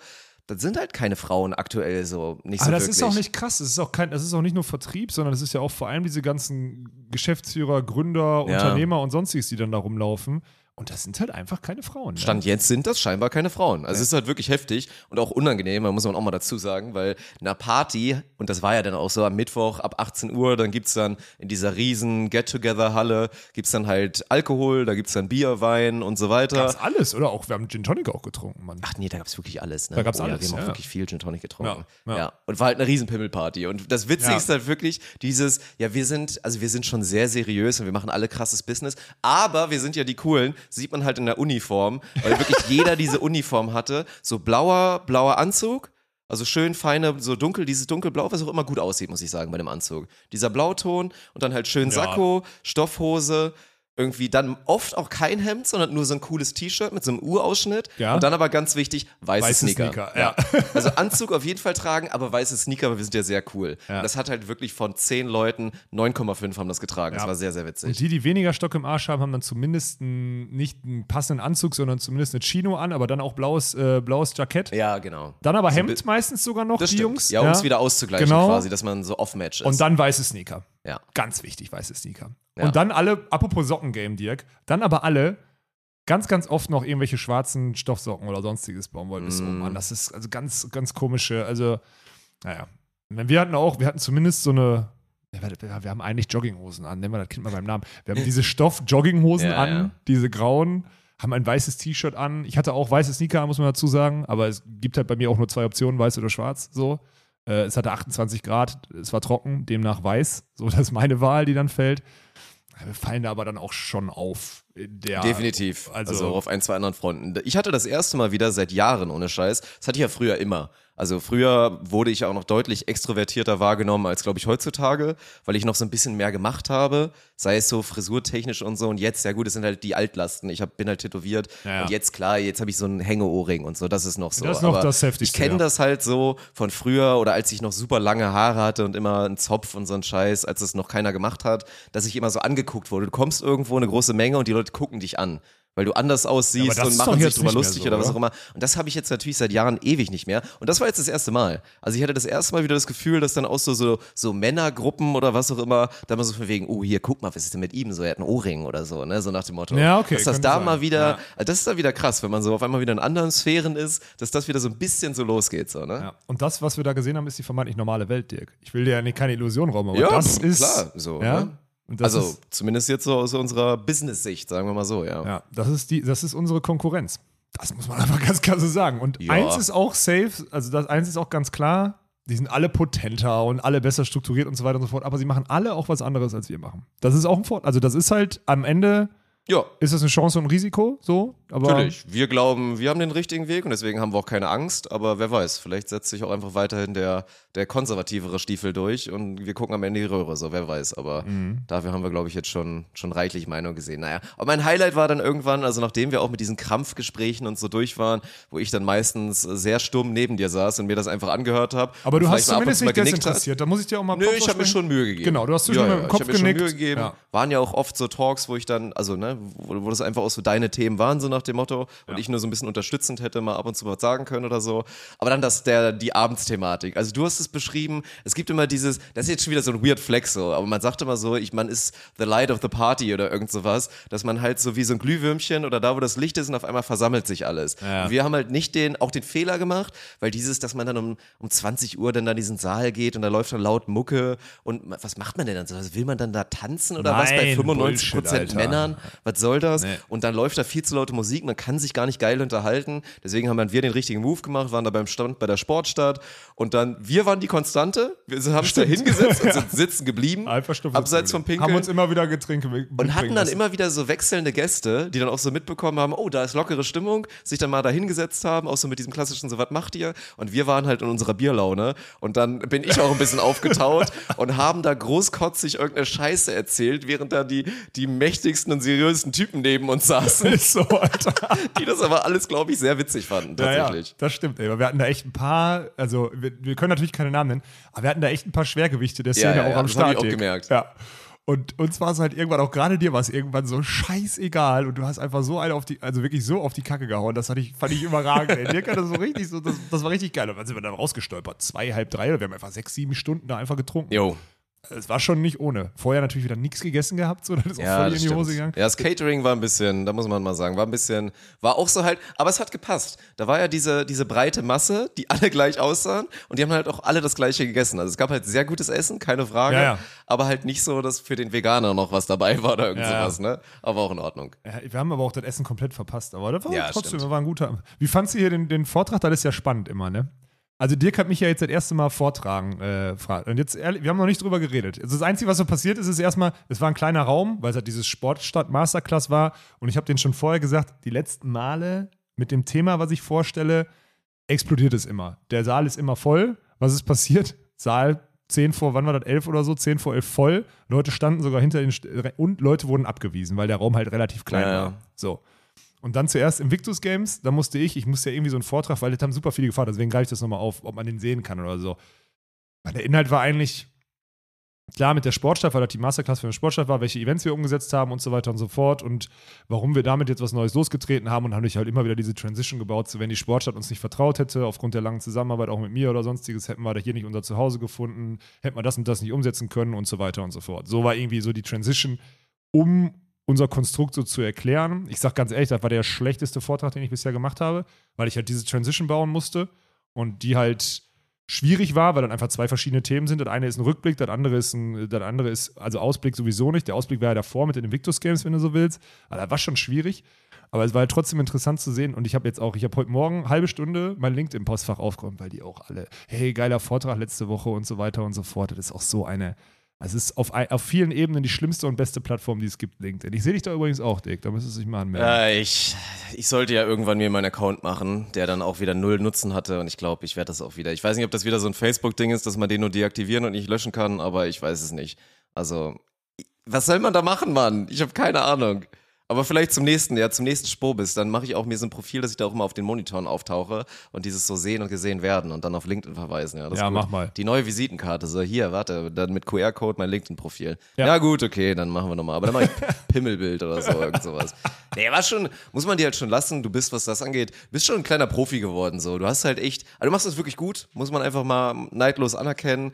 Das sind halt keine Frauen aktuell so, nicht so Aber das wirklich. ist auch nicht krass. Das ist auch kein, das ist auch nicht nur Vertrieb, sondern es ist ja auch vor allem diese ganzen Geschäftsführer, Gründer, Ja. Unternehmer und sonstiges, die dann da rumlaufen. Und das sind halt einfach keine Frauen. Ne? Stand jetzt sind das scheinbar keine Frauen. Also es ist halt wirklich heftig und auch unangenehm, da muss man auch mal dazu sagen, weil einer Party, und das war ja dann auch so am Mittwoch ab 18 Uhr, dann gibt's dann in dieser riesen Get-Together-Halle, gibt's dann halt Alkohol, da gibt's dann Bier, Wein und so weiter. Gab's alles, oder? Auch wir haben Gin Tonic auch getrunken, Mann. Ach nee, da gab's wirklich alles. Ne? Da gab's oh, ja, alles, Wir haben auch ja. wirklich viel Gin Tonic getrunken. Ja, Ja, ja. Und war halt eine riesen Pimmelparty. Und das Witzige Ja. ist halt wirklich dieses, ja, wir sind, also wir sind schon sehr seriös und wir machen alle krasses Business, aber wir sind ja die Coolen, sieht man halt in der Uniform, weil wirklich jeder diese Uniform hatte. So blauer, blauer Anzug. Also schön feine, so dunkel, dieses dunkelblau, was auch immer gut aussieht, muss ich sagen, bei dem Anzug. Dieser Blauton und dann halt schön Sakko, Stoffhose, irgendwie dann oft auch kein Hemd, sondern nur so ein cooles T-Shirt mit so einem Urausschnitt. Ja. Und dann aber ganz wichtig, weiße, Weiße Sneaker. Sneaker, ja. Also [laughs] Anzug auf jeden Fall tragen, aber weiße Sneaker, aber wir sind ja sehr cool. Ja. Und das hat halt wirklich von zehn Leuten 9,5 haben das getragen. Das Ja. war sehr, sehr Und witzig. die, die weniger Stock im Arsch haben, haben dann zumindest einen, nicht einen passenden Anzug, sondern zumindest eine Chino an, aber dann auch blaues, äh, blaues Jackett. Ja, genau. Dann aber Hemd meistens sogar noch, Das die stimmt. Jungs. ja, um es wieder auszugleichen Genau. quasi, dass man so off-match ist. Und dann weiße Sneaker. Ja. Ganz wichtig, weiße Sneaker. Ja. Und dann alle, apropos Sockengame, Dirk, dann aber alle ganz, ganz oft noch irgendwelche schwarzen Stoffsocken oder sonstiges Baumwoll bis Mm. oben an. Das ist also ganz, ganz komische, also, naja. Wir hatten auch, wir hatten zumindest so eine, wir haben eigentlich Jogginghosen an, nennen wir das Kind mal beim Namen. Wir haben diese Stoff-Jogginghosen Ja, an, ja. diese grauen, haben ein weißes T-Shirt an. Ich hatte auch weiße Sneaker, muss man dazu sagen, aber es gibt halt bei mir auch nur zwei Optionen, weiß oder schwarz, so. Äh, es hatte 28 Grad, es war trocken, demnach weiß. [laughs] So, das ist meine Wahl, die dann fällt. Wir fallen da aber dann auch schon auf. Der, Definitiv. Also, Also, auf ein, zwei anderen Fronten. Ich hatte das erste Mal wieder seit Jahren ohne Scheiß. Das hatte ich ja früher immer. Also früher wurde ich auch noch deutlich extrovertierter wahrgenommen als, glaube ich, heutzutage, weil ich noch so ein bisschen mehr gemacht habe, sei es so frisurtechnisch und so. Und jetzt, ja gut, es sind halt die Altlasten. Ich hab, bin halt tätowiert Ja. und jetzt, klar, jetzt habe ich so einen Hängeohrring und so, das ist noch so. Das ist noch Aber das Heftigste, Ich kenne ja. das halt so von früher oder als ich noch super lange Haare hatte und immer einen Zopf und so einen Scheiß, als es noch keiner gemacht hat, dass ich immer so angeguckt wurde. Du kommst irgendwo eine große Menge und die Leute gucken dich an. Weil du anders aussiehst Ja, und machen sich drüber lustig so, oder was oder? auch immer. Und das habe ich jetzt natürlich seit Jahren ewig nicht mehr. Und das war jetzt das erste Mal. Also ich hatte das erste Mal wieder das Gefühl, dass dann auch so, so, so Männergruppen oder was auch immer, da mal so von wegen, oh, hier, guck mal, was ist denn mit ihm? So, er hat einen Ohrring oder so, ne? So nach dem Motto. Ja, okay, Dass das da sein. mal wieder, Ja. also das ist dann wieder krass, wenn man so auf einmal wieder in anderen Sphären ist, dass das wieder so ein bisschen so losgeht, so, ne? Ja. Und das, was wir da gesehen haben, ist die vermeintlich normale Welt, Dirk. Ich will dir ja nicht keine Illusion rauben, aber Ja, das pf, ist. klar, so, Ja? ne? Also ist, zumindest jetzt so aus unserer Business-Sicht, sagen wir mal so, ja. ja, das ist, die, das ist unsere Konkurrenz. Das muss man [laughs] einfach ganz klar so sagen. Und Ja. eins ist auch safe, also das eins ist auch ganz klar, die sind alle potenter und alle besser strukturiert und so weiter und so fort, aber sie machen alle auch was anderes, als wir machen. Das ist auch ein Vorteil. Also, das ist halt am Ende, Ja, ist das eine Chance und ein Risiko, so, aber. Natürlich. Wir glauben, wir haben den richtigen Weg und deswegen haben wir auch keine Angst. Aber wer weiß, vielleicht setzt sich auch einfach weiterhin der, der konservativere Stiefel durch und wir gucken am Ende die Röhre. So, wer weiß. Aber Mhm. dafür haben wir, glaube ich, jetzt schon, schon reichlich Meinung gesehen. Naja, aber mein Highlight war dann irgendwann, also nachdem wir auch mit diesen Krampfgesprächen und so durch waren, wo ich dann meistens sehr stumm neben dir saß und mir das einfach angehört habe. Aber du und hast und zumindest nicht genickt desinteressiert. Da muss ich dir auch mal Nö, ich habe mir schon Mühe gegeben. Genau, du hast zwischendurch mit dem Kopf ich hab mir schon genickt. Mühe gegeben. Ja. Waren ja auch oft so Talks, wo ich dann, also ne, wo, wo das einfach auch so deine Themen waren, so nach dem Motto, und ich nur so ein bisschen unterstützend hätte mal ab und zu was sagen können oder so. Aber dann das, der, die Abendsthematik. Also du hast es beschrieben, es gibt immer dieses, das ist jetzt schon wieder so ein weird Flex so, aber man sagt immer so, ich, man ist the light of the party oder irgend sowas, dass man halt so wie so ein Glühwürmchen oder da, wo das Licht ist und auf einmal versammelt sich alles. Ja. Wir haben halt nicht den, auch den Fehler gemacht, weil dieses, dass man dann um, um 20 Uhr dann da in diesen Saal geht und da läuft dann laut Mucke und was macht man denn dann so? Also Will man dann da tanzen oder was bei Nein, 95 Bullshit, Alter. Männern? Was soll das? Nee. Und dann läuft da viel zu laute Musik, man kann sich gar nicht geil unterhalten. Deswegen haben wir den richtigen Move gemacht, waren da beim Stand bei der Sportstadt und dann, wir waren die Konstante, wir haben uns da hingesetzt und [laughs] sind sitzen geblieben, Einfach abseits vom. Pinkeln. Haben uns immer wieder Getränke Und hatten dann immer wieder so wechselnde Gäste, die dann auch so mitbekommen haben, oh, da ist lockere Stimmung, sich dann mal da hingesetzt haben, auch so mit diesem klassischen, so was macht ihr? Und wir waren halt in unserer Bierlaune. Und dann bin ich auch ein bisschen aufgetaut [laughs] und haben da großkotzig irgendeine Scheiße erzählt, während da die, die mächtigsten und seriösen Typen neben uns saßen, so, Alter. [laughs] die das aber alles, glaube ich, sehr witzig fanden, tatsächlich. Ja, ja, das stimmt, ey. Aber wir hatten da echt ein paar, also wir, wir können natürlich keine Namen nennen, aber wir hatten da echt ein paar Schwergewichte der Szene ja, auch ja, am das Start. ich auch gemerkt. Ja. Und uns war es halt irgendwann, auch gerade dir war es irgendwann so scheißegal und du hast einfach so eine auf die, also wirklich so auf die Kacke gehauen, das fand ich, fand ich überragend, ey. Dirk hatte so richtig, so, das, das war richtig geil. Und dann sind wir dann rausgestolpert, zwei, halb drei, wir haben einfach sechs, sieben Stunden da einfach getrunken. Jo. Es war schon nicht ohne. Vorher natürlich wieder nichts gegessen gehabt, so, dann ist auch Ja, voll das in die stimmt. Hose gegangen. Ja, das Catering war ein bisschen, da muss man mal sagen, war ein bisschen, war auch so halt, aber es hat gepasst. Da war ja diese, diese breite Masse, die alle gleich aussahen und die haben halt auch alle das gleiche gegessen. Also es gab halt sehr gutes Essen, keine Frage, Ja, ja. aber halt nicht so, dass für den Veganer noch was dabei war oder irgend Ja, sowas, ne? Aber auch in Ordnung. Wir haben aber auch das Essen komplett verpasst. Aber das war trotzdem, stimmt. das war ein guter. Wie fandst du hier den, den Vortrag? Das ist ja spannend immer, ne? Also Dirk hat mich ja jetzt das erste Mal vortragen äh. Und jetzt, ehrlich, wir haben noch nicht drüber geredet. Also das Einzige, was so passiert ist, ist erstmal, es war ein kleiner Raum, weil es halt dieses Sportstadt Masterclass war. Und ich habe den schon vorher gesagt, die letzten Male mit dem Thema, was ich vorstelle, explodiert es immer. Der Saal ist immer voll. Was ist passiert? Saal 10 vor, wann war das? 11 oder so? 10 vor 11 voll. Leute standen sogar hinter den, St und Leute wurden abgewiesen, weil der Raum halt relativ klein Ja, ja. war. So. Und dann zuerst Invictus Games, da musste ich, ich musste ja irgendwie so einen Vortrag, weil das haben super viele gefragt, deswegen greife ich das nochmal auf, ob man den sehen kann oder so. Weil der Inhalt war eigentlich klar mit der Sportstadt, weil das die Masterclass für den Sportstadt war, welche Events wir umgesetzt haben und so weiter und so fort und warum wir damit jetzt was Neues losgetreten haben und haben durch halt immer wieder diese Transition gebaut, so wenn die Sportstadt uns nicht vertraut hätte, aufgrund der langen Zusammenarbeit auch mit mir oder sonstiges, hätten wir da hier nicht unser Zuhause gefunden, hätten wir das und das nicht umsetzen können und so weiter und so fort. So war irgendwie so die Transition, um unser Konstrukt so zu erklären. Ich sag ganz ehrlich, das war der schlechteste Vortrag, den ich bisher gemacht habe, weil ich halt diese Transition bauen musste und die halt schwierig war, weil dann einfach zwei verschiedene Themen sind. Das eine ist ein Rückblick, das andere ist ein, das andere ist, also Ausblick sowieso nicht. Der Ausblick war ja davor mit den Invictus Games, wenn du so willst. Aber das war schon schwierig. Aber es war halt trotzdem interessant zu sehen. Und ich habe jetzt auch, ich habe heute Morgen eine halbe Stunde mein LinkedIn-Postfach aufgeräumt, weil die auch alle, hey, geiler Vortrag letzte Woche und so weiter und so fort. Das ist auch so eine, Es ist auf, auf vielen Ebenen die schlimmste und beste Plattform, die es gibt, LinkedIn. Ich sehe dich da übrigens auch, Dick. Da müsstest du dich mal anmelden. Ja, ich, ich sollte ja irgendwann mir meinen Account machen, der dann auch wieder null Nutzen hatte und ich glaube, ich werde das auch wieder. Ich weiß nicht, ob das wieder so ein Facebook-Ding ist, dass man den nur deaktivieren und nicht löschen kann, aber ich weiß es nicht. Also, was soll man da machen, Mann? Ich habe keine Ahnung. Aber vielleicht zum nächsten, ja, zum nächsten Spobis, dann mache ich auch mir so ein Profil, dass ich da auch immer auf den Monitoren auftauche und dieses so sehen und gesehen werden und dann auf LinkedIn verweisen. Ja, Ja, mach mal. Die neue Visitenkarte, so hier, warte, dann mit QR-Code mein LinkedIn-Profil. Ja. Ja. gut, okay, dann machen wir nochmal. Aber dann mache ich [laughs] Pimmelbild oder so, irgend sowas. Nee, war schon, muss man dir halt schon lassen, du bist, was das angeht, bist schon ein kleiner Profi geworden, so. Du hast halt echt, also du machst das wirklich gut, muss man einfach mal neidlos anerkennen.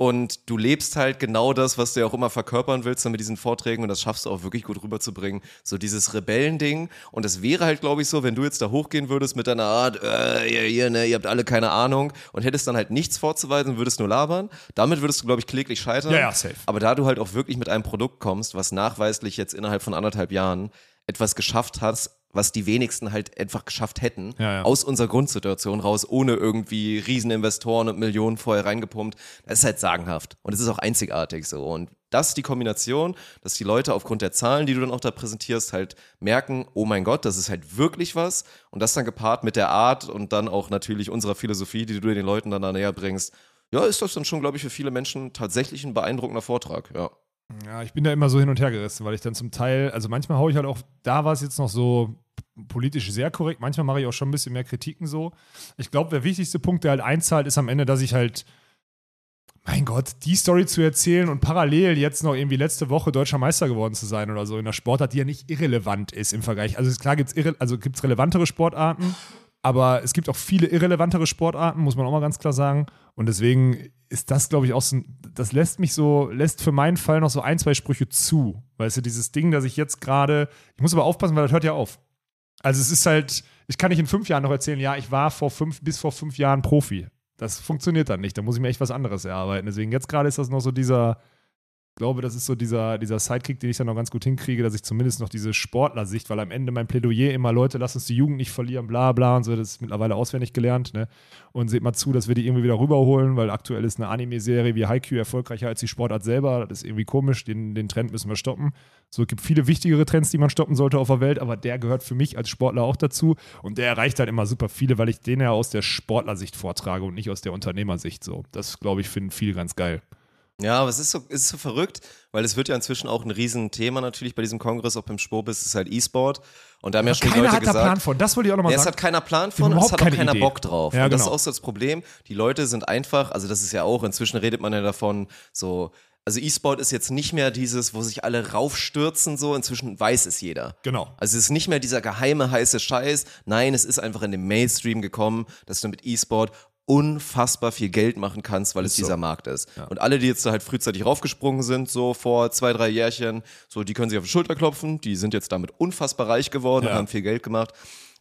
Und du lebst halt genau das, was du ja auch immer verkörpern willst dann mit diesen Vorträgen und das schaffst du auch wirklich gut rüberzubringen. So dieses Rebellending. Und es wäre halt, glaube ich, so, wenn du jetzt da hochgehen würdest mit deiner Art, äh, ihr, ihr, ne, ihr habt alle keine Ahnung und hättest dann halt nichts vorzuweisen, würdest nur labern. Damit würdest du, glaube ich, kläglich scheitern. Ja, ja, safe. Aber da du halt auch wirklich mit einem Produkt kommst, was nachweislich jetzt innerhalb von anderthalb Jahren etwas geschafft hast, was die wenigsten halt einfach geschafft hätten, Ja, ja. aus unserer Grundsituation raus, ohne irgendwie Rieseninvestoren und Millionen vorher reingepumpt, das ist halt sagenhaft. Und es ist auch einzigartig so. Und das ist die Kombination, dass die Leute aufgrund der Zahlen, die du dann auch da präsentierst, halt merken, oh mein Gott, das ist halt wirklich was. Und das dann gepaart mit der Art und dann auch natürlich unserer Philosophie, die du den Leuten dann da näher bringst, ja, ist das dann schon, glaube ich, für viele Menschen tatsächlich ein beeindruckender Vortrag, ja. Ja, ich bin da immer so hin und her gerissen, weil ich dann zum Teil, also manchmal haue ich halt auch, da war es jetzt noch so politisch sehr korrekt, manchmal mache ich auch schon ein bisschen mehr Kritiken so. Ich glaube, der wichtigste Punkt, der halt einzahlt, ist am Ende, dass ich halt, mein Gott, die Story zu erzählen und parallel jetzt noch irgendwie letzte Woche deutscher Meister geworden zu sein oder so in der Sportart, die ja nicht irrelevant ist im Vergleich. Also klar gibt es also relevantere Sportarten, aber es gibt auch viele irrelevantere Sportarten, muss man auch mal ganz klar sagen. Und deswegen ist das, glaube ich, auch so, das lässt mich so, lässt für meinen Fall noch so ein, zwei Sprüche zu. Weißt du, dieses Ding, dass ich jetzt gerade, ich muss aber aufpassen, weil das hört ja auf. Also es ist halt, ich kann nicht in fünf Jahren noch erzählen, ja, ich war vor fünf, bis vor fünf Jahren Profi. Das funktioniert dann nicht. Da muss ich mir echt was anderes erarbeiten. Deswegen jetzt gerade ist das noch so dieser, glaube, das ist so dieser, dieser Sidekick, den ich dann noch ganz gut hinkriege, dass ich zumindest noch diese Sportlersicht, weil am Ende mein Plädoyer immer, Leute, lass uns die Jugend nicht verlieren, bla bla und so, das ist mittlerweile auswendig gelernt, ne? Und seht mal zu, dass wir die irgendwie wieder rüberholen, weil aktuell ist eine Anime-Serie wie Haikyuu erfolgreicher als die Sportart selber. Das ist irgendwie komisch, den, den Trend müssen wir stoppen. So, es gibt viele wichtigere Trends, die man stoppen sollte auf der Welt, aber der gehört für mich als Sportler auch dazu. Und der erreicht halt immer super viele, weil ich den ja aus der Sportlersicht vortrage und nicht aus der Unternehmersicht. So, das glaube ich, finden viele ganz geil. Ja, aber es ist so, es ist so verrückt, weil es wird ja inzwischen auch ein Riesenthema natürlich bei diesem Kongress, auch beim Spobis, ist halt E-Sport. Und da haben ja schon die Keiner Leute hat da gesagt, Plan von. Das wollte ich auch nochmal Ja, es sagen. hat keiner Plan von und es hat auch keine keiner Idee. Bock drauf. Ja, und das genau. ist auch so das Problem. Die Leute sind einfach, also das ist ja auch, inzwischen redet man ja davon, so, also E-Sport ist jetzt nicht mehr dieses, wo sich alle raufstürzen, so, inzwischen weiß es jeder. Genau. Also es ist nicht mehr dieser geheime, heiße Scheiß. Nein, es ist einfach in den Mainstream gekommen, dass du mit E-Sport unfassbar viel Geld machen kannst, weil es so. dieser Markt ist. Und alle, die jetzt da halt frühzeitig raufgesprungen sind, so vor zwei, drei Jährchen, so, die können sich auf die Schulter klopfen, die sind jetzt damit unfassbar reich geworden Ja. und haben viel Geld gemacht.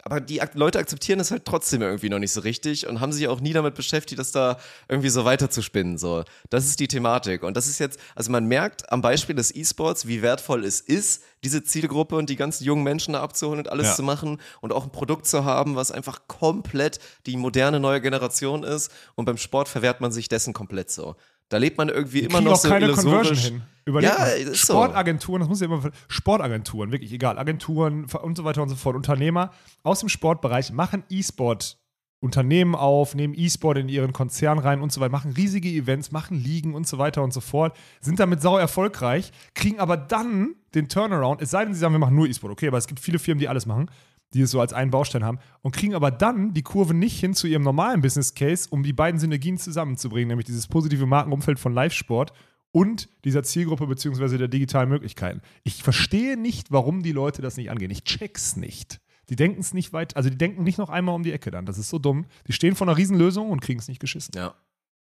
Aber die Leute akzeptieren es halt trotzdem irgendwie noch nicht so richtig und haben sich auch nie damit beschäftigt, das da irgendwie so weiterzuspinnen. So, das ist die Thematik. Und das ist jetzt, also man merkt am Beispiel des E-Sports, wie wertvoll es ist, diese Zielgruppe und die ganzen jungen Menschen da abzuholen und alles Ja. zu machen und auch ein Produkt zu haben, was einfach komplett die moderne neue Generation ist. Und beim Sport verwehrt man sich dessen komplett so. Da lebt man irgendwie immer kriegen noch auch so keine illusorisch. Conversion hin. Überleg ja, mal. Sportagenturen, das muss ja immer Sportagenturen, wirklich egal, Agenturen und so weiter und so fort, Unternehmer aus dem Sportbereich machen E-Sport Unternehmen auf, nehmen E-Sport in ihren Konzern rein und so weiter, machen riesige Events, machen Ligen und so weiter und so fort, sind damit sau erfolgreich, kriegen aber dann den Turnaround, es sei denn, sie sagen, wir machen nur E-Sport, okay, aber es gibt viele Firmen, die alles machen, die es so als einen Baustein haben und kriegen aber dann die Kurve nicht hin zu ihrem normalen Business Case, um die beiden Synergien zusammenzubringen, nämlich dieses positive Markenumfeld von Live-Sport und dieser Zielgruppe beziehungsweise der digitalen Möglichkeiten. Ich verstehe nicht, warum die Leute das nicht angehen. Ich check's nicht. Die denken es nicht weit, also die denken nicht noch einmal um die Ecke dann. Das ist so dumm. Die stehen vor einer Riesenlösung und kriegen es nicht geschissen. Ja.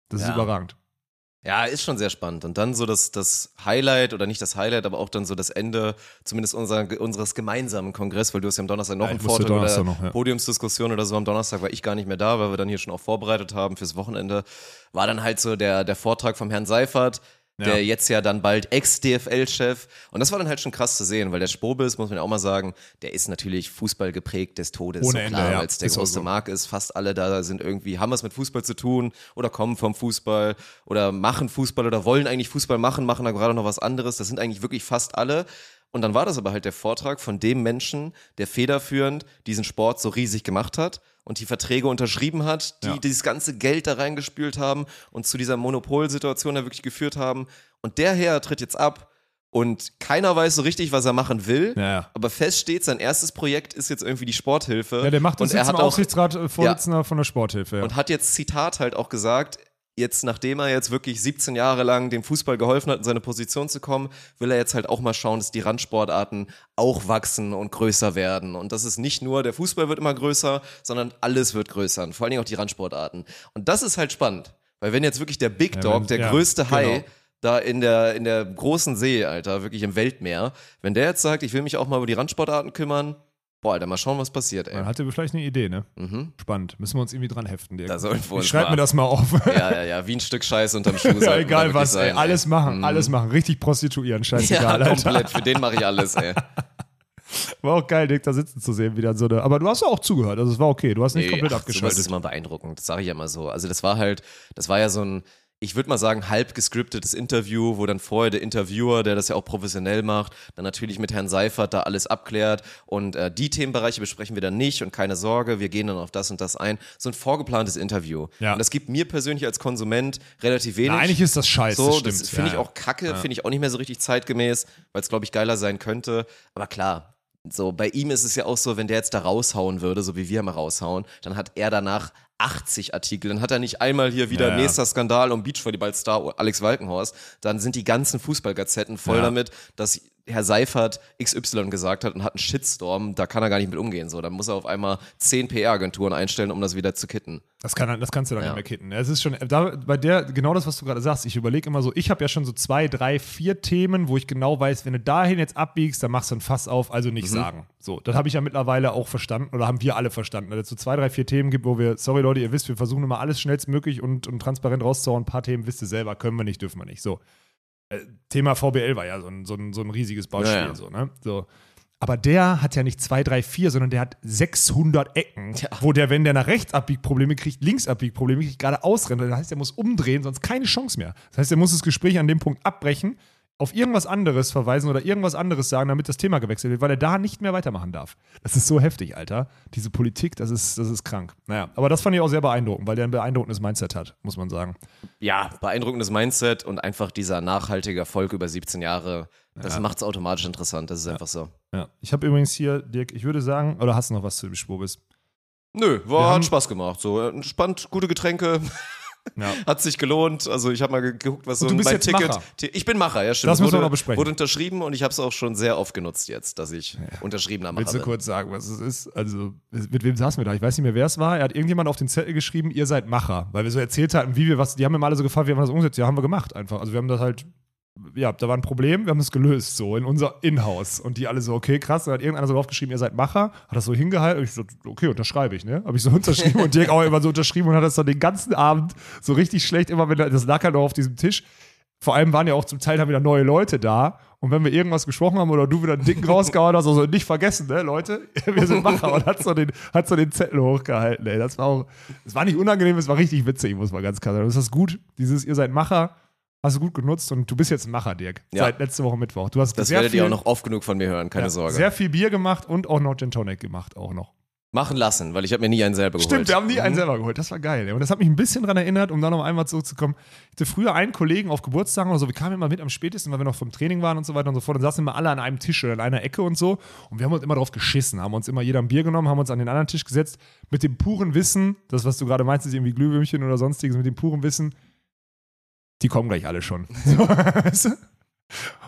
Das ist Ja. überragend. Ja, ist schon sehr spannend. Und dann so das, das Highlight, oder nicht das Highlight, aber auch dann so das Ende, zumindest unserer, unseres gemeinsamen Kongress, weil du hast ja am Donnerstag noch Ja, einen Vortrag oder noch, ja. Podiumsdiskussion oder so. Am Donnerstag war ich gar nicht mehr da, weil wir dann hier schon auch vorbereitet haben fürs Wochenende. War dann halt so der, der Vortrag vom Herrn Seifert. Der jetzt ja dann bald Ex-DFL-Chef. Und das war dann halt schon krass zu sehen, weil der Strobis, muss man ja auch mal sagen, der ist natürlich Fußball geprägt des Todes. Ohne so Ende, klar, ja. es der Ist große so. Markt ist. Fast alle da sind irgendwie, haben was mit Fußball zu tun oder kommen vom Fußball oder machen Fußball oder wollen eigentlich Fußball machen, machen da gerade noch was anderes. Das sind eigentlich wirklich fast alle. Und dann war das aber halt der Vortrag von dem Menschen, der federführend diesen Sport so riesig gemacht hat und die Verträge unterschrieben hat, die Ja. dieses ganze Geld da reingespült haben und zu dieser Monopolsituation da wirklich geführt haben. Und der Herr tritt jetzt ab und keiner weiß so richtig, was er machen will. Ja, ja. Aber fest steht, sein erstes Projekt ist jetzt irgendwie die Sporthilfe. Ja, der macht das und er jetzt im hat auch Aufsichtsrat äh, Vorsitzender von der Sporthilfe. Ja. und hat jetzt Zitat halt auch gesagt, jetzt nachdem er jetzt wirklich 17 Jahre lang dem Fußball geholfen hat, in seine Position zu kommen, will er jetzt halt auch mal schauen, dass die Randsportarten auch wachsen und größer werden. Und das ist nicht nur, der Fußball wird immer größer, sondern alles wird größer. Und vor allen Dingen auch die Randsportarten. Und das ist halt spannend. Weil wenn jetzt wirklich der Big Ja, Dog, wenn- der ja, größte Hai, genau. da in der, in der großen See, Alter, wirklich im Weltmeer, wenn der jetzt sagt, ich will mich auch mal über die Randsportarten kümmern, boah, Alter, mal schauen, was passiert, ey. Man hatte vielleicht eine Idee, ne? Mhm. Spannend. Müssen wir uns irgendwie dran heften, Dirk. Da sollten wir uns ich schreibe mal- mir das mal auf. Ja, ja, ja, wie ein Stück Scheiß unterm Schuh. [laughs] ja, egal was, ey. sein, Alles machen, Mhm. alles machen. Richtig prostituieren, [laughs] Ja, scheißegal, Alter. komplett. Für den mache ich alles, ey. [laughs] War auch geil, Dirk da sitzen zu sehen, wieder so eine. Aber du hast ja auch zugehört, also es war okay. Du hast nicht Nee, komplett ach, abgeschaltet. ist immer beeindruckend. Das sage ich ja immer so. Also das war halt, das war ja so ein, ich würde mal sagen, halb gescriptetes Interview, wo dann vorher der Interviewer, der das ja auch professionell macht, dann natürlich mit Herrn Seifert da alles abklärt und äh, die Themenbereiche besprechen wir dann nicht und keine Sorge, wir gehen dann auf das und das ein. So ein vorgeplantes Interview. Ja. Und das gibt mir persönlich als Konsument relativ wenig. Na, eigentlich ist das scheiße, So, das das, finde Ja, ich auch kacke, finde ich auch nicht mehr so richtig zeitgemäß, weil es, glaube ich, geiler sein könnte. Aber klar, so bei ihm ist es ja auch so, wenn der jetzt da raushauen würde, so wie wir mal raushauen, dann hat er danach 80 Artikel. Dann hat er nicht einmal hier wieder Ja, nächster Skandal um Beachvolleyball-Star Alex Walkenhorst. Dann sind die ganzen Fußballgazetten voll Ja. damit, dass Herr Seifert XY gesagt hat und hat einen Shitstorm. Da kann er gar nicht mit umgehen. So, dann muss er auf einmal 10 PR-Agenturen einstellen, um das wieder zu kitten. Das, kann, das kannst du dann Ja. nicht mehr kitten. Es ist schon, da, bei der, genau das, was du gerade sagst, ich überlege immer so, ich habe ja schon so zwei, drei, vier Themen, wo ich genau weiß, wenn du dahin jetzt abbiegst, dann machst du ein Fass auf, also Mhm. nicht sagen. So, das habe ich ja mittlerweile auch verstanden oder haben wir alle verstanden, dass es so zwei, drei, vier Themen gibt, wo wir, sorry Leute, ihr wisst, wir versuchen immer alles schnellstmöglich und, und transparent rauszuhauen. Ein paar Themen wisst ihr selber, können wir nicht, dürfen wir nicht. So. Äh, Thema VBL war ja so ein, so ein, so ein riesiges Beispiel. Ja, ja. So, ne? so. Aber der hat ja nicht zwei, drei, vier, sondern der hat 600 Ecken, wo der, wenn der nach rechts abbiegt, Probleme kriegt, links abbiegt, Probleme kriegt, gerade ausrennt. Das heißt, er muss umdrehen, sonst keine Chance mehr. Das heißt, er muss das Gespräch an dem Punkt abbrechen, auf irgendwas anderes verweisen oder irgendwas anderes sagen, damit das Thema gewechselt wird, weil er da nicht mehr weitermachen darf. Das ist so heftig, Alter. Diese Politik, das ist, das ist krank. Naja, aber das fand ich auch sehr beeindruckend, weil der ein beeindruckendes Mindset hat, muss man sagen. ja, beeindruckendes Mindset und einfach dieser nachhaltige Erfolg über 17 Jahre, das macht es automatisch interessant. Das ist einfach so. Ja. Ich habe übrigens hier, Dirk, ich würde sagen, oder hast du noch was zu dem Schwurbis? Nö, war, hat Spaß gemacht. So entspannt, gute Getränke. Ja. [laughs] Hat sich gelohnt. Also ich habe mal ge- geguckt, was so du bist mein jetzt Ticket. Macher. Ich bin Macher, ja stimmt. Das müssen wir wurde, noch besprechen. Wurde unterschrieben und ich habe es auch schon sehr oft genutzt jetzt, dass ich unterschriebener Macher Willst du bin. kurz sagen, was es ist? Also, mit wem saßen wir da? Ich weiß nicht mehr, wer es war. Er hat irgendjemand auf den Zettel geschrieben, ihr seid Macher. Weil wir so erzählt hatten, wie wir was, die haben mir mal alle so gefragt, wie haben wir das umgesetzt? Ja, haben wir gemacht einfach. Also wir haben das halt, ja, da war ein Problem, wir haben das gelöst, so in unser Inhouse. Und die alle so, okay, krass. Dann hat irgendeiner so draufgeschrieben, ihr seid Macher, hat das so hingehalten. Und ich so, okay, unterschreibe ich, ne? Habe ich so [laughs] unterschrieben und Dirk auch immer so unterschrieben und hat das dann den ganzen Abend so richtig schlecht, immer wenn das lag halt noch auf diesem Tisch. Vor allem waren ja auch zum Teil dann wieder neue Leute da. Und wenn wir irgendwas gesprochen haben oder du wieder einen Dicken rausgehauen hast, also nicht vergessen, ne, Leute, [laughs] wir sind Macher und hat so den, hat so den Zettel hochgehalten, ey. Das war auch, es war nicht unangenehm, es war richtig witzig, muss man ganz klar sagen. Das ist gut. Dieses, ihr seid Macher, hast du gut genutzt und du bist jetzt ein Macher, Dirk. Ja. Seit letzte Woche Mittwoch. Du hast Das werdet viel, ihr auch noch oft genug von mir hören, keine ja, Sorge. Sehr viel Bier gemacht und auch noch Gin Tonic gemacht, auch noch. Machen lassen, weil ich habe mir nie einen selber geholt. Stimmt, wir haben nie einen Mhm. selber geholt. Das war geil. Ey. Und das hat mich ein bisschen daran erinnert, um da noch einmal zurückzukommen. Ich hatte früher einen Kollegen auf Geburtstagen oder so, wir kamen immer mit am spätesten, weil wir noch vom Training waren und so weiter und so fort. Dann saßen immer alle an einem Tisch oder in einer Ecke und so. Und wir haben uns immer drauf geschissen, haben uns immer jeder ein Bier genommen, haben uns an den anderen Tisch gesetzt, mit dem puren Wissen, das, was du gerade meinst, ist irgendwie Glühwürmchen oder sonstiges, mit dem puren Wissen, die kommen gleich alle schon. [laughs] So, weißt du?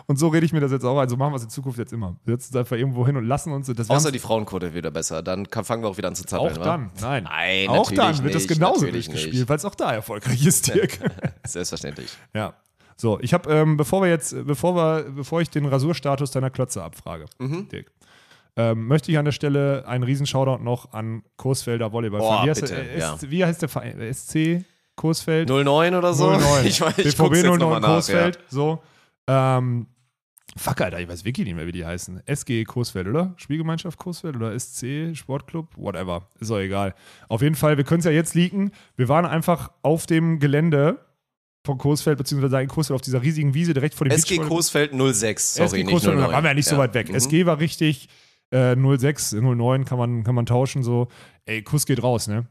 Und so rede ich mir das jetzt auch. Also machen wir es in Zukunft jetzt immer. Wir setzen uns einfach irgendwo hin und lassen uns. Das wir Außer die Frauenquote wieder besser. Dann kann, fangen wir auch wieder an zu zappeln. auch wa? dann, nein. Nein, auch dann wird das nicht, genauso natürlich durchgespielt, weil es auch da erfolgreich ist, Dirk. [laughs] Selbstverständlich. ja. So, ich habe, ähm, bevor wir jetzt, bevor wir, bevor ich den Rasurstatus deiner Klötze abfrage, Mhm. Dirk, ähm, möchte ich an der Stelle einen riesen Shoutout noch an Coesfelder Volleyball Boah, wie heißt bitte, der, äh, ja. Wie heißt der Verein? SC? Coesfeld. 09 oder so? 09. [laughs] Ich weiß, ich BVB guck's jetzt 09 nochmal nach. Coesfeld. So. Ähm, fuck, Alter, ich weiß wirklich nicht mehr, wie die heißen. SG Coesfeld, oder? Spielgemeinschaft Coesfeld oder SC Sportclub? Whatever. Ist doch egal. Auf jeden Fall, wir können es ja jetzt leaken. Wir waren einfach auf dem Gelände von Coesfeld, beziehungsweise in Coesfeld auf dieser riesigen Wiese direkt vor dem Ja. SG Beachvolleyball- Coesfeld 06, sorry, SG nicht Coesfeld, 09. da waren wir ja nicht so Ja. weit weg. Mhm. SG war richtig, äh, 06, 09 kann man, kann man tauschen, so. Ey, Kuss geht raus, ne?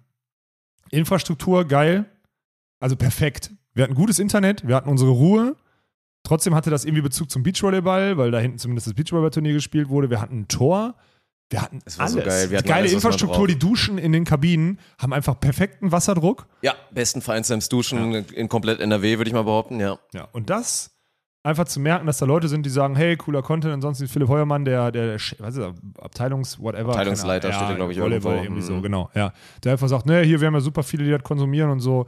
Infrastruktur, geil. Also perfekt. Wir hatten gutes Internet, wir hatten unsere Ruhe. Trotzdem hatte das irgendwie Bezug zum Beachvolleyball, weil da hinten zumindest das Beachvolleyball-Turnier gespielt wurde. Wir hatten ein Tor. Wir hatten Es war alles. so geil. Wir hatten Die geile alles, Infrastruktur, die Duschen in den Kabinen haben einfach perfekten Wasserdruck. Ja, besten Vereinsheims Duschen in komplett NRW, würde ich mal behaupten, ja. Ja, und das einfach zu merken, dass da Leute sind, die sagen, hey, cooler Content, ansonsten ist Philipp Heuermann, der, der, was ist er, Abteilungs, whatever. Abteilungsleiter keine steht da, glaub ich, Volleyball irgendwo. irgendwie so, genau, ja. Der einfach sagt, ne, hier, wir haben ja super viele, die das konsumieren und so.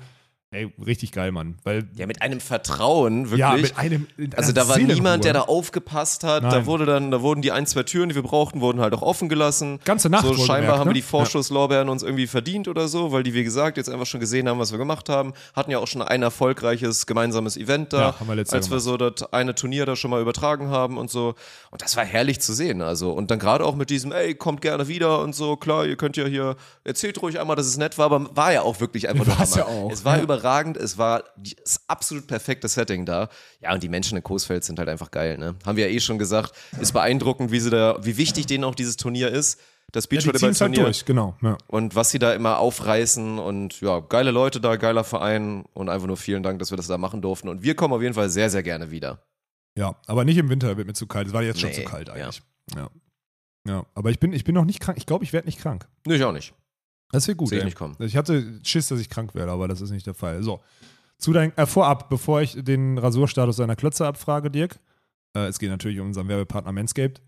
Ey, richtig geil, Mann. Weil, Ja, mit einem Vertrauen, wirklich. ja, mit einem, Also da war Seelenruhe. niemand, der da aufgepasst hat. Da Nein. wurde dann, da wurden die ein, zwei Türen, die wir brauchten, wurden halt auch offen gelassen. Ganze Nacht So scheinbar haben wir ne? die Vorschusslorbeeren uns irgendwie verdient oder so, weil die, wie gesagt, jetzt einfach schon gesehen haben, was wir gemacht haben. Hatten ja auch schon ein erfolgreiches gemeinsames Event da, Ja, haben wir letztes Jahr als wir so das eine Turnier da schon mal übertragen haben und so. Und das war herrlich zu sehen. Also, und dann gerade auch mit diesem, ey, kommt gerne wieder und so, klar, ihr könnt ja hier, erzählt ruhig einmal, dass es nett war, aber war ja auch wirklich einfach nur ja auch, Es war ja. Überragend, es war das absolut perfekte Setting da. Ja, und die Menschen in Coesfeld sind halt einfach geil, ne? Haben wir ja eh schon gesagt. Ist beeindruckend, wie sie da, wie wichtig denen auch dieses Turnier ist. Das ja, die ziehen's halt Beachvolleyball-Turnier. durch, genau. Ja. und was sie da immer aufreißen und ja, geile Leute da, geiler Verein und einfach nur vielen Dank, dass wir das da machen durften. Und wir kommen auf jeden Fall sehr, sehr gerne wieder. ja, aber nicht im Winter wird mir zu kalt. Es war jetzt schon Nee, zu kalt ja. eigentlich. Ja. ja. aber ich bin, ich bin noch nicht krank. Ich glaube, ich werde nicht krank. Nö, ich auch nicht. Das wird gut. Sehe ich ey. nicht kommen. Ich hatte Schiss, dass ich krank werde, aber das ist nicht der Fall. So. Zu dein, äh, vorab, bevor ich den Rasurstatus deiner Klötze abfrage, Dirk, äh, es geht natürlich um unseren Werbepartner Manscaped.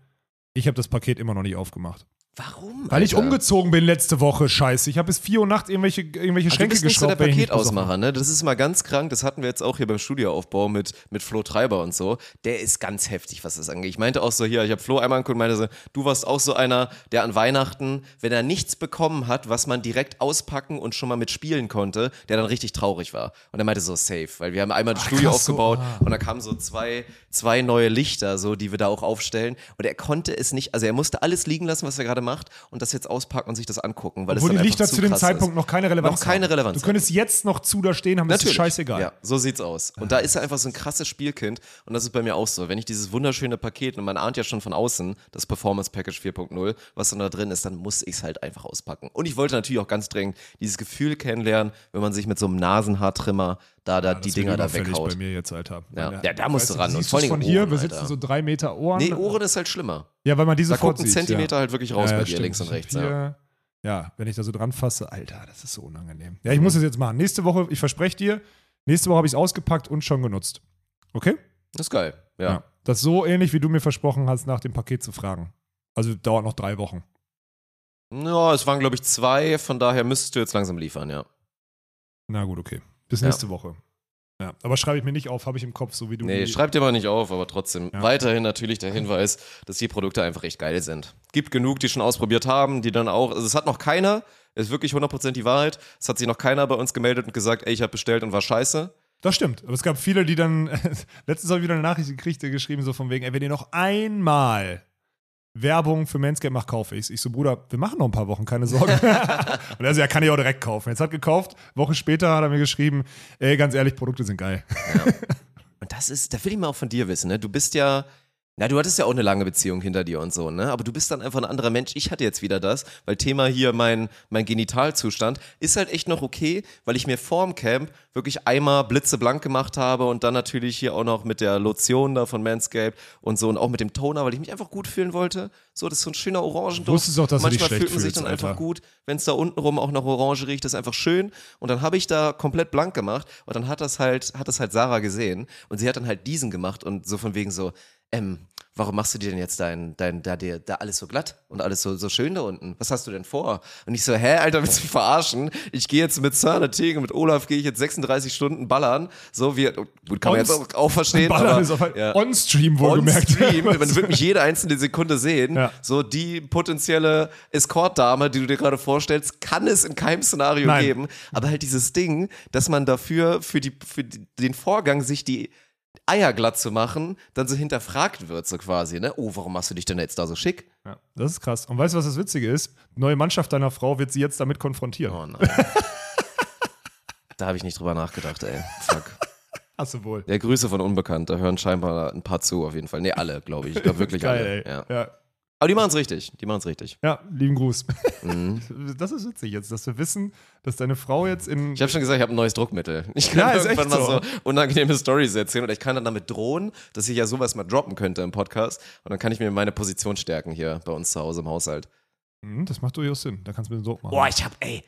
Ich habe das Paket immer noch nicht aufgemacht. Warum? Weil ich Alter? umgezogen bin letzte Woche, scheiße. Ich habe bis 4 Uhr nachts irgendwelche, irgendwelche Ach, du Schränke bist nicht so der geschraubt. ich Paketausmacher, ne? Das ist mal ganz krank. Das hatten wir jetzt auch hier beim Studioaufbau mit, mit Flo Treiber und so. Der ist ganz heftig, was das angeht. Ich meinte auch so hier, ich habe Flo einmal angeguckt und meinte so, du warst auch so einer, der an Weihnachten, wenn er nichts bekommen hat, was man direkt auspacken und schon mal mitspielen konnte, der dann richtig traurig war. Und er meinte so, safe, weil wir haben einmal das Studio krass, so, aufgebaut ah. und da kamen so zwei, zwei neue Lichter, so, die wir da auch aufstellen. Und er konnte es nicht, also er musste alles liegen lassen, was er gerade macht und das jetzt auspacken und sich das angucken, weil Obwohl es die Lichter zu zu dem Zeitpunkt ist. noch keine Relevanz Noch keine. Relevanz Du könntest jetzt noch zu da stehen haben, das ist Natürlich. scheißegal. Ja, so sieht's aus. Und da ist er einfach so ein krasses Spielkind. Und das ist bei mir auch so. Wenn ich dieses wunderschöne Paket, und man ahnt ja schon von außen, das Performance Package 4.0, was dann da drin ist, dann muss ich es halt einfach auspacken. Und ich wollte natürlich auch ganz dringend dieses Gefühl kennenlernen, wenn man sich mit so einem Nasenhaartrimmer da, da die Das Dinger da weghaut. bei mir jetzt, Alter. Ja. Meine- Ja, da musst du ran. Du Und vor allem von hier, Ohren, wir sitzen Alter. so drei Meter Ohren. Nee, Ohren ist halt schlimmer. Ja, weil man diese Da guckt ein Zentimeter ja. halt wirklich raus Ja, bei ja, dir, stimmt. links und rechts. Ja. Hier, ja, wenn ich da so dran fasse, Alter, das ist so unangenehm. Ja, ich muss es jetzt machen. Nächste Woche, ich verspreche dir, nächste Woche habe ich es ausgepackt und schon genutzt. Okay? Das ist geil. Ja. Das ist so ähnlich, wie du mir versprochen hast, nach dem Paket zu fragen. Also dauert noch drei Wochen. Ja, es waren, glaube ich, zwei. Von daher müsstest du jetzt langsam liefern, ja. Na gut, okay. Bis Ja. nächste Woche. Ja, aber schreibe ich mir nicht auf, habe ich im Kopf, so wie du. Nee, schreib dir mal nicht auf, aber trotzdem Ja. weiterhin natürlich der Hinweis, dass die Produkte einfach echt geil sind. Gibt genug, die schon ausprobiert haben, die dann auch, also es hat noch keiner, ist wirklich 100% die Wahrheit, es hat sich noch keiner bei uns gemeldet und gesagt, ey, ich habe bestellt und war scheiße. Das stimmt. Aber es gab viele, die dann. [laughs] letztens habe ich wieder eine Nachricht gekriegt, die geschrieben, so von wegen, ey, wenn ihr noch einmal Werbung für Manscaped macht, kaufe ich's. Ich so, Bruder, wir machen noch ein paar Wochen, keine Sorge. [laughs] und er so, ja, kann ich auch direkt kaufen. Jetzt hat gekauft, Woche später hat er mir geschrieben, ey, ganz ehrlich, Produkte sind geil. Und das ist, da will ich mal auch von dir wissen, ne? Du bist ja, na, du hattest ja auch eine lange Beziehung hinter dir und so, ne? Aber du bist dann einfach ein anderer Mensch. Ich hatte jetzt wieder das, weil Thema hier mein, mein Genitalzustand ist halt echt noch okay, weil ich mir vorm Camp wirklich einmal blitzeblank gemacht habe und dann natürlich hier auch noch mit der Lotion da von Manscaped und so und auch mit dem Toner, weil ich mich einfach gut fühlen wollte. So, das ist so ein schöner Orangenduft. Wusstest auch, dass du dich Manchmal fühlt man sich dann einfach Alter. gut, wenn es da unten rum auch noch Orange riecht, das ist einfach schön. Und dann habe ich da komplett blank gemacht und dann hat das halt, hat das halt Sarah gesehen und sie hat dann halt diesen gemacht und so von wegen so, ähm, warum machst du dir denn jetzt dein, dein, da, dir, da alles so glatt und alles so, so schön da unten? Was hast du denn vor? Und ich so, hä, Alter, willst du mich verarschen? Ich gehe jetzt mit Sir Tegen, mit Olaf gehe ich jetzt 36 Stunden ballern. So wie, gut, kann man On- jetzt auch, verstehen. Ballern aber, ist auf ja. on-stream wohlgemerkt. On-stream, man wird mich [laughs] jede einzelne Sekunde sehen. Ja. So die potenzielle Escort-Dame, die du dir gerade vorstellst, kann es in keinem Szenario Nein. geben. Aber halt dieses Ding, dass man dafür, für, die, für den Vorgang, sich die Eier glatt zu machen, dann so hinterfragt wird, so quasi, ne? Oh, warum machst du dich denn jetzt da so schick? Ja, das ist krass. Und weißt du, was das Witzige ist? Neue Mannschaft deiner Frau wird sie jetzt damit konfrontieren. Oh nein. [laughs] da habe ich nicht drüber nachgedacht, ey. Fuck. Hast du wohl. Ja, Grüße von Unbekannt, da hören scheinbar ein paar zu, auf jeden Fall. Nee, alle, glaube ich. Ich glaube wirklich [laughs] Geil, alle. ey. Ja. Ja. Aber die machen es richtig. Die machen es richtig. ja, lieben Gruß. Mhm. [laughs] Das ist witzig jetzt, dass wir wissen, dass deine Frau jetzt in. Ich habe schon gesagt, ich habe ein neues Druckmittel. Ich kann Ja, irgendwann mal so. so unangenehme Stories erzählen oder ich kann dann damit drohen, dass ich ja sowas mal droppen könnte im Podcast und dann kann ich mir meine Position stärken hier bei uns zu Hause im Haushalt. Hm, das macht durchaus Sinn. Da kannst du mir den Druck machen. Boah, ich hab, ey.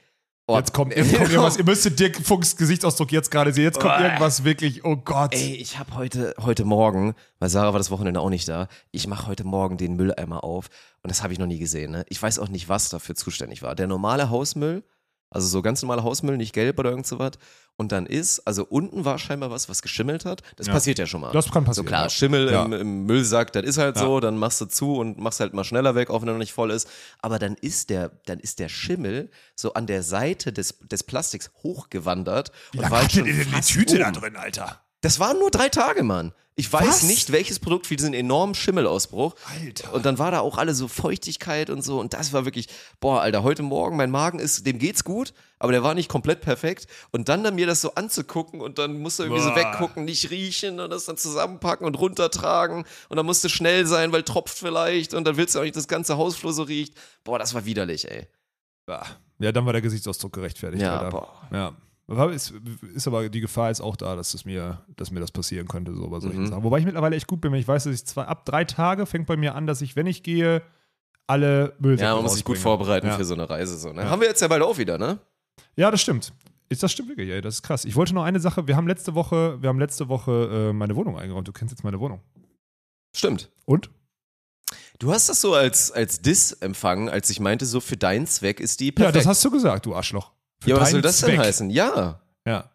Oh, jetzt kommt, jetzt kommt [laughs] irgendwas. Ihr müsstet Dirk Funks Gesichtsausdruck jetzt gerade sehen. Jetzt kommt Boah. irgendwas wirklich. Oh Gott. Ey, ich habe heute, heute Morgen, weil Sarah war das Wochenende auch nicht da, ich mache heute Morgen den Mülleimer auf und das habe ich noch nie gesehen. Ne? Ich weiß auch nicht, was dafür zuständig war. Der normale Hausmüll, also so ganz normaler Hausmüll, nicht gelb oder irgend so was. Und dann ist, also unten war scheinbar was, was geschimmelt hat. Das Ja. passiert ja schon mal. Das kann passieren, So klar, ja. Schimmel Ja. im, im Müllsack, das ist halt Ja. so, dann machst du zu und machst halt mal schneller weg, auch wenn er noch nicht voll ist. Aber dann ist der, dann ist der Schimmel so an der Seite des, des Plastiks hochgewandert. und war halt schon fast oben. drin, Alter? Das waren nur drei Tage, Mann. Ich weiß Was? nicht, welches Produkt für diesen enormen Schimmelausbruch. Alter. Und dann war da auch alle so Feuchtigkeit und so. Und das war wirklich, boah, Alter, heute Morgen, mein Magen ist, dem geht's gut, aber der war nicht komplett perfekt. Und dann, dann mir das so anzugucken und dann musst du irgendwie so Boah. weggucken, nicht riechen und das dann zusammenpacken und runtertragen. Und dann musst du schnell sein, weil tropft vielleicht. Und dann willst du auch nicht, dass das ganze Hausflur so riecht. Boah, das war widerlich, ey. Ja, dann war der Gesichtsausdruck gerechtfertigt. Ja, Alter. boah. Ja. Ist, ist aber die Gefahr ist auch da, dass es mir, dass mir das passieren könnte, so bei solchen Mhm. Sachen. Wobei ich mittlerweile echt gut bin, wenn ich weiß, dass ich zwei, ab drei Tage fängt bei mir an, dass ich, wenn ich gehe, alle Müllsäcke Ja, man muss sich gut vorbereiten ja. für so eine Reise. So, ne? Ja. Haben wir jetzt ja bald auch wieder, ne? Ja, das stimmt. Ist das stimmt wirklich, ey, das ist krass. Ich wollte noch eine Sache, wir haben letzte Woche, wir haben letzte Woche äh, meine Wohnung eingeräumt. Du kennst jetzt meine Wohnung. Stimmt. Und? Du hast das so als, als Diss empfangen, als ich meinte, so für deinen Zweck ist die Ja, perfekt. das hast du gesagt, du Arschloch. Ja, was soll das Zweck. denn heißen? Ja. Ja.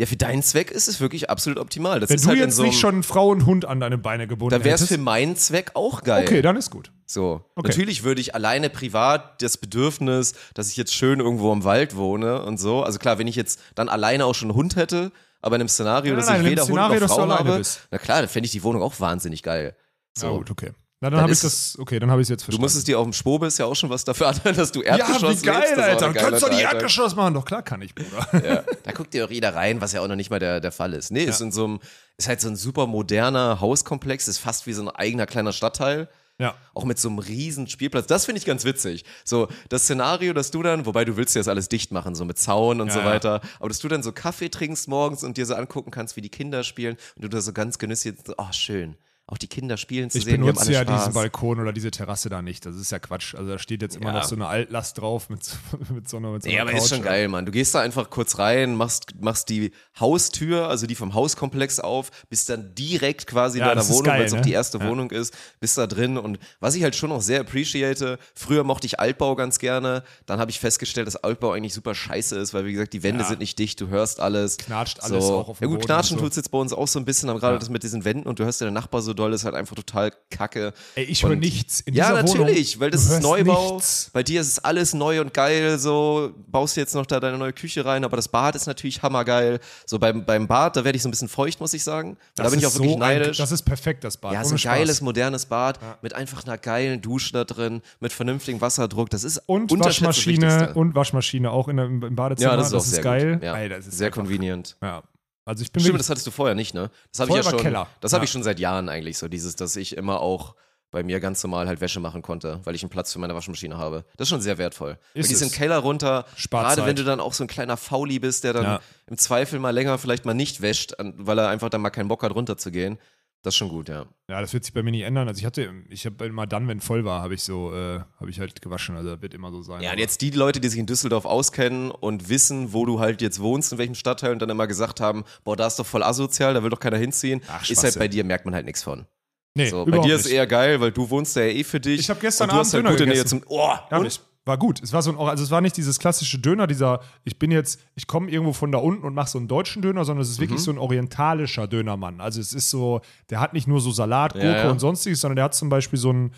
Ja, für deinen Zweck ist es wirklich absolut optimal. Das Wenn ist du halt jetzt so nicht schon Frau und Hund an deine Beine gebunden dann wäre es für meinen Zweck auch geil. Okay, dann ist gut. So. Okay. Natürlich würde ich alleine privat das Bedürfnis, dass ich jetzt schön irgendwo im Wald wohne und so. Also klar, wenn ich jetzt dann alleine auch schon einen Hund hätte, aber in einem Szenario, Nein, dass nein, ich weder Szenario, Hund noch Frau habe, bist. na klar, dann fände ich die Wohnung auch wahnsinnig geil. So. Ja, gut, okay. Na, dann Dann habe ich ist das, okay, dann habe ich es jetzt Du verstanden. musstest dir auf dem Schwobis ja auch schon was dafür anhören, [laughs] dass du ja, Erdgeschoss wie geil, lebst. Ist Alter. Du kannst doch geile die. Erdgeschoss machen. Doch, klar kann ich, Bruder. Ja, da guckt ihr auch jeder rein, was ja auch noch nicht mal der, der Fall ist. Nee, ist in so einem, ist halt so ein super moderner Hauskomplex, ist fast wie so ein eigener kleiner Stadtteil. Ja. Auch mit so einem riesen Spielplatz. Das finde ich ganz witzig. So, das Szenario, dass du dann, wobei du willst ja das alles dicht machen, so mit Zaun und Ja, so ja. weiter, aber dass du dann so Kaffee trinkst morgens und dir so angucken kannst, wie die Kinder spielen und du da so ganz genüsslich, so, oh, schön. Auch die Kinder spielen zu Ich sehen, haben benutze ja Spaß. diesen Balkon oder diese Terrasse da nicht. Das ist ja Quatsch. Also da steht jetzt immer Ja. noch so eine Altlast drauf mit, so- [laughs] mit so einer mit so einer aber ist Couch. schon geil, Mann. Du gehst da einfach kurz rein, machst, machst die Haustür, also die vom Hauskomplex auf, bist dann direkt quasi Ja, in deiner ist Wohnung, weil es auch ne? die erste Ja. Wohnung ist, bist da drin und was ich halt schon noch sehr appreciate, früher mochte ich Altbau ganz gerne, dann habe ich festgestellt, dass Altbau eigentlich super scheiße ist, weil wie gesagt, die Wände Ja. sind nicht dicht, du hörst alles. Knatscht alles so. auch auf dem Ja gut, knatschen so. tut's jetzt bei uns auch so ein bisschen, aber gerade Ja. das mit diesen Wänden und du hörst ja der Nachbar so doll, ist halt einfach total kacke. Ey, ich höre nichts. In ja, natürlich, Wohnung, weil das ist Neubau. Nichts. Bei dir ist es alles neu und geil, so baust du jetzt noch da deine neue Küche rein, aber das Bad ist natürlich hammergeil. So beim, beim Bad, da werde ich so ein bisschen feucht, muss ich sagen. da bin ich auch ist wirklich so ein- neidisch. Das ist perfekt, das Bad. ja, so ein Spaß. geiles, modernes Bad mit einfach einer geilen Dusche da drin, mit vernünftigem Wasserdruck. Das ist Und das Waschmaschine und Waschmaschine auch in im Badezimmer. Ja, das ist auch sehr geil. Ja. Ey, das ist sehr convenient. Ja. Also ich bin Stimmt, das hattest du vorher nicht, ne? Das habe ich ja schon. Keller. Das habe Ja. ich schon seit Jahren eigentlich so, dieses, dass ich immer auch bei mir ganz normal halt Wäsche machen konnte, weil ich einen Platz für meine Waschmaschine habe. Das ist schon sehr wertvoll. Weil Ist die sind es. Keller runter, Spart gerade wenn du dann auch so ein kleiner Fauli bist, der dann Ja. im Zweifel mal länger vielleicht mal nicht wäscht, weil er einfach dann mal keinen Bock hat runterzugehen. Das ist schon gut, ja. ja, das wird sich bei mir nicht ändern. Also ich hatte, ich habe immer dann, wenn voll war, habe ich so, äh, habe ich halt gewaschen. Also das wird immer so sein. Ja, und jetzt die Leute, die sich in Düsseldorf auskennen und wissen, wo du halt jetzt wohnst, in welchem Stadtteil und dann immer gesagt haben, boah, da ist doch voll asozial, da will doch keiner hinziehen, Ach, ist halt bei dir, merkt man halt nichts von. Nee, so, bei dir ist nicht. eher geil, weil du wohnst ja eh für dich. Ich hab gestern und du hast halt Abend gute Döner Nähe gegessen. zum. Oh, Ja, und? War gut. Es war so ein, also es war nicht dieses klassische Döner, dieser, ich bin jetzt, ich komme irgendwo von da unten und mache so einen deutschen Döner, sondern es ist Mhm. wirklich so ein orientalischer Dönermann. Also es ist so, der hat nicht nur so Salat, Gurke Ja, ja. und sonstiges, sondern der hat zum Beispiel so einen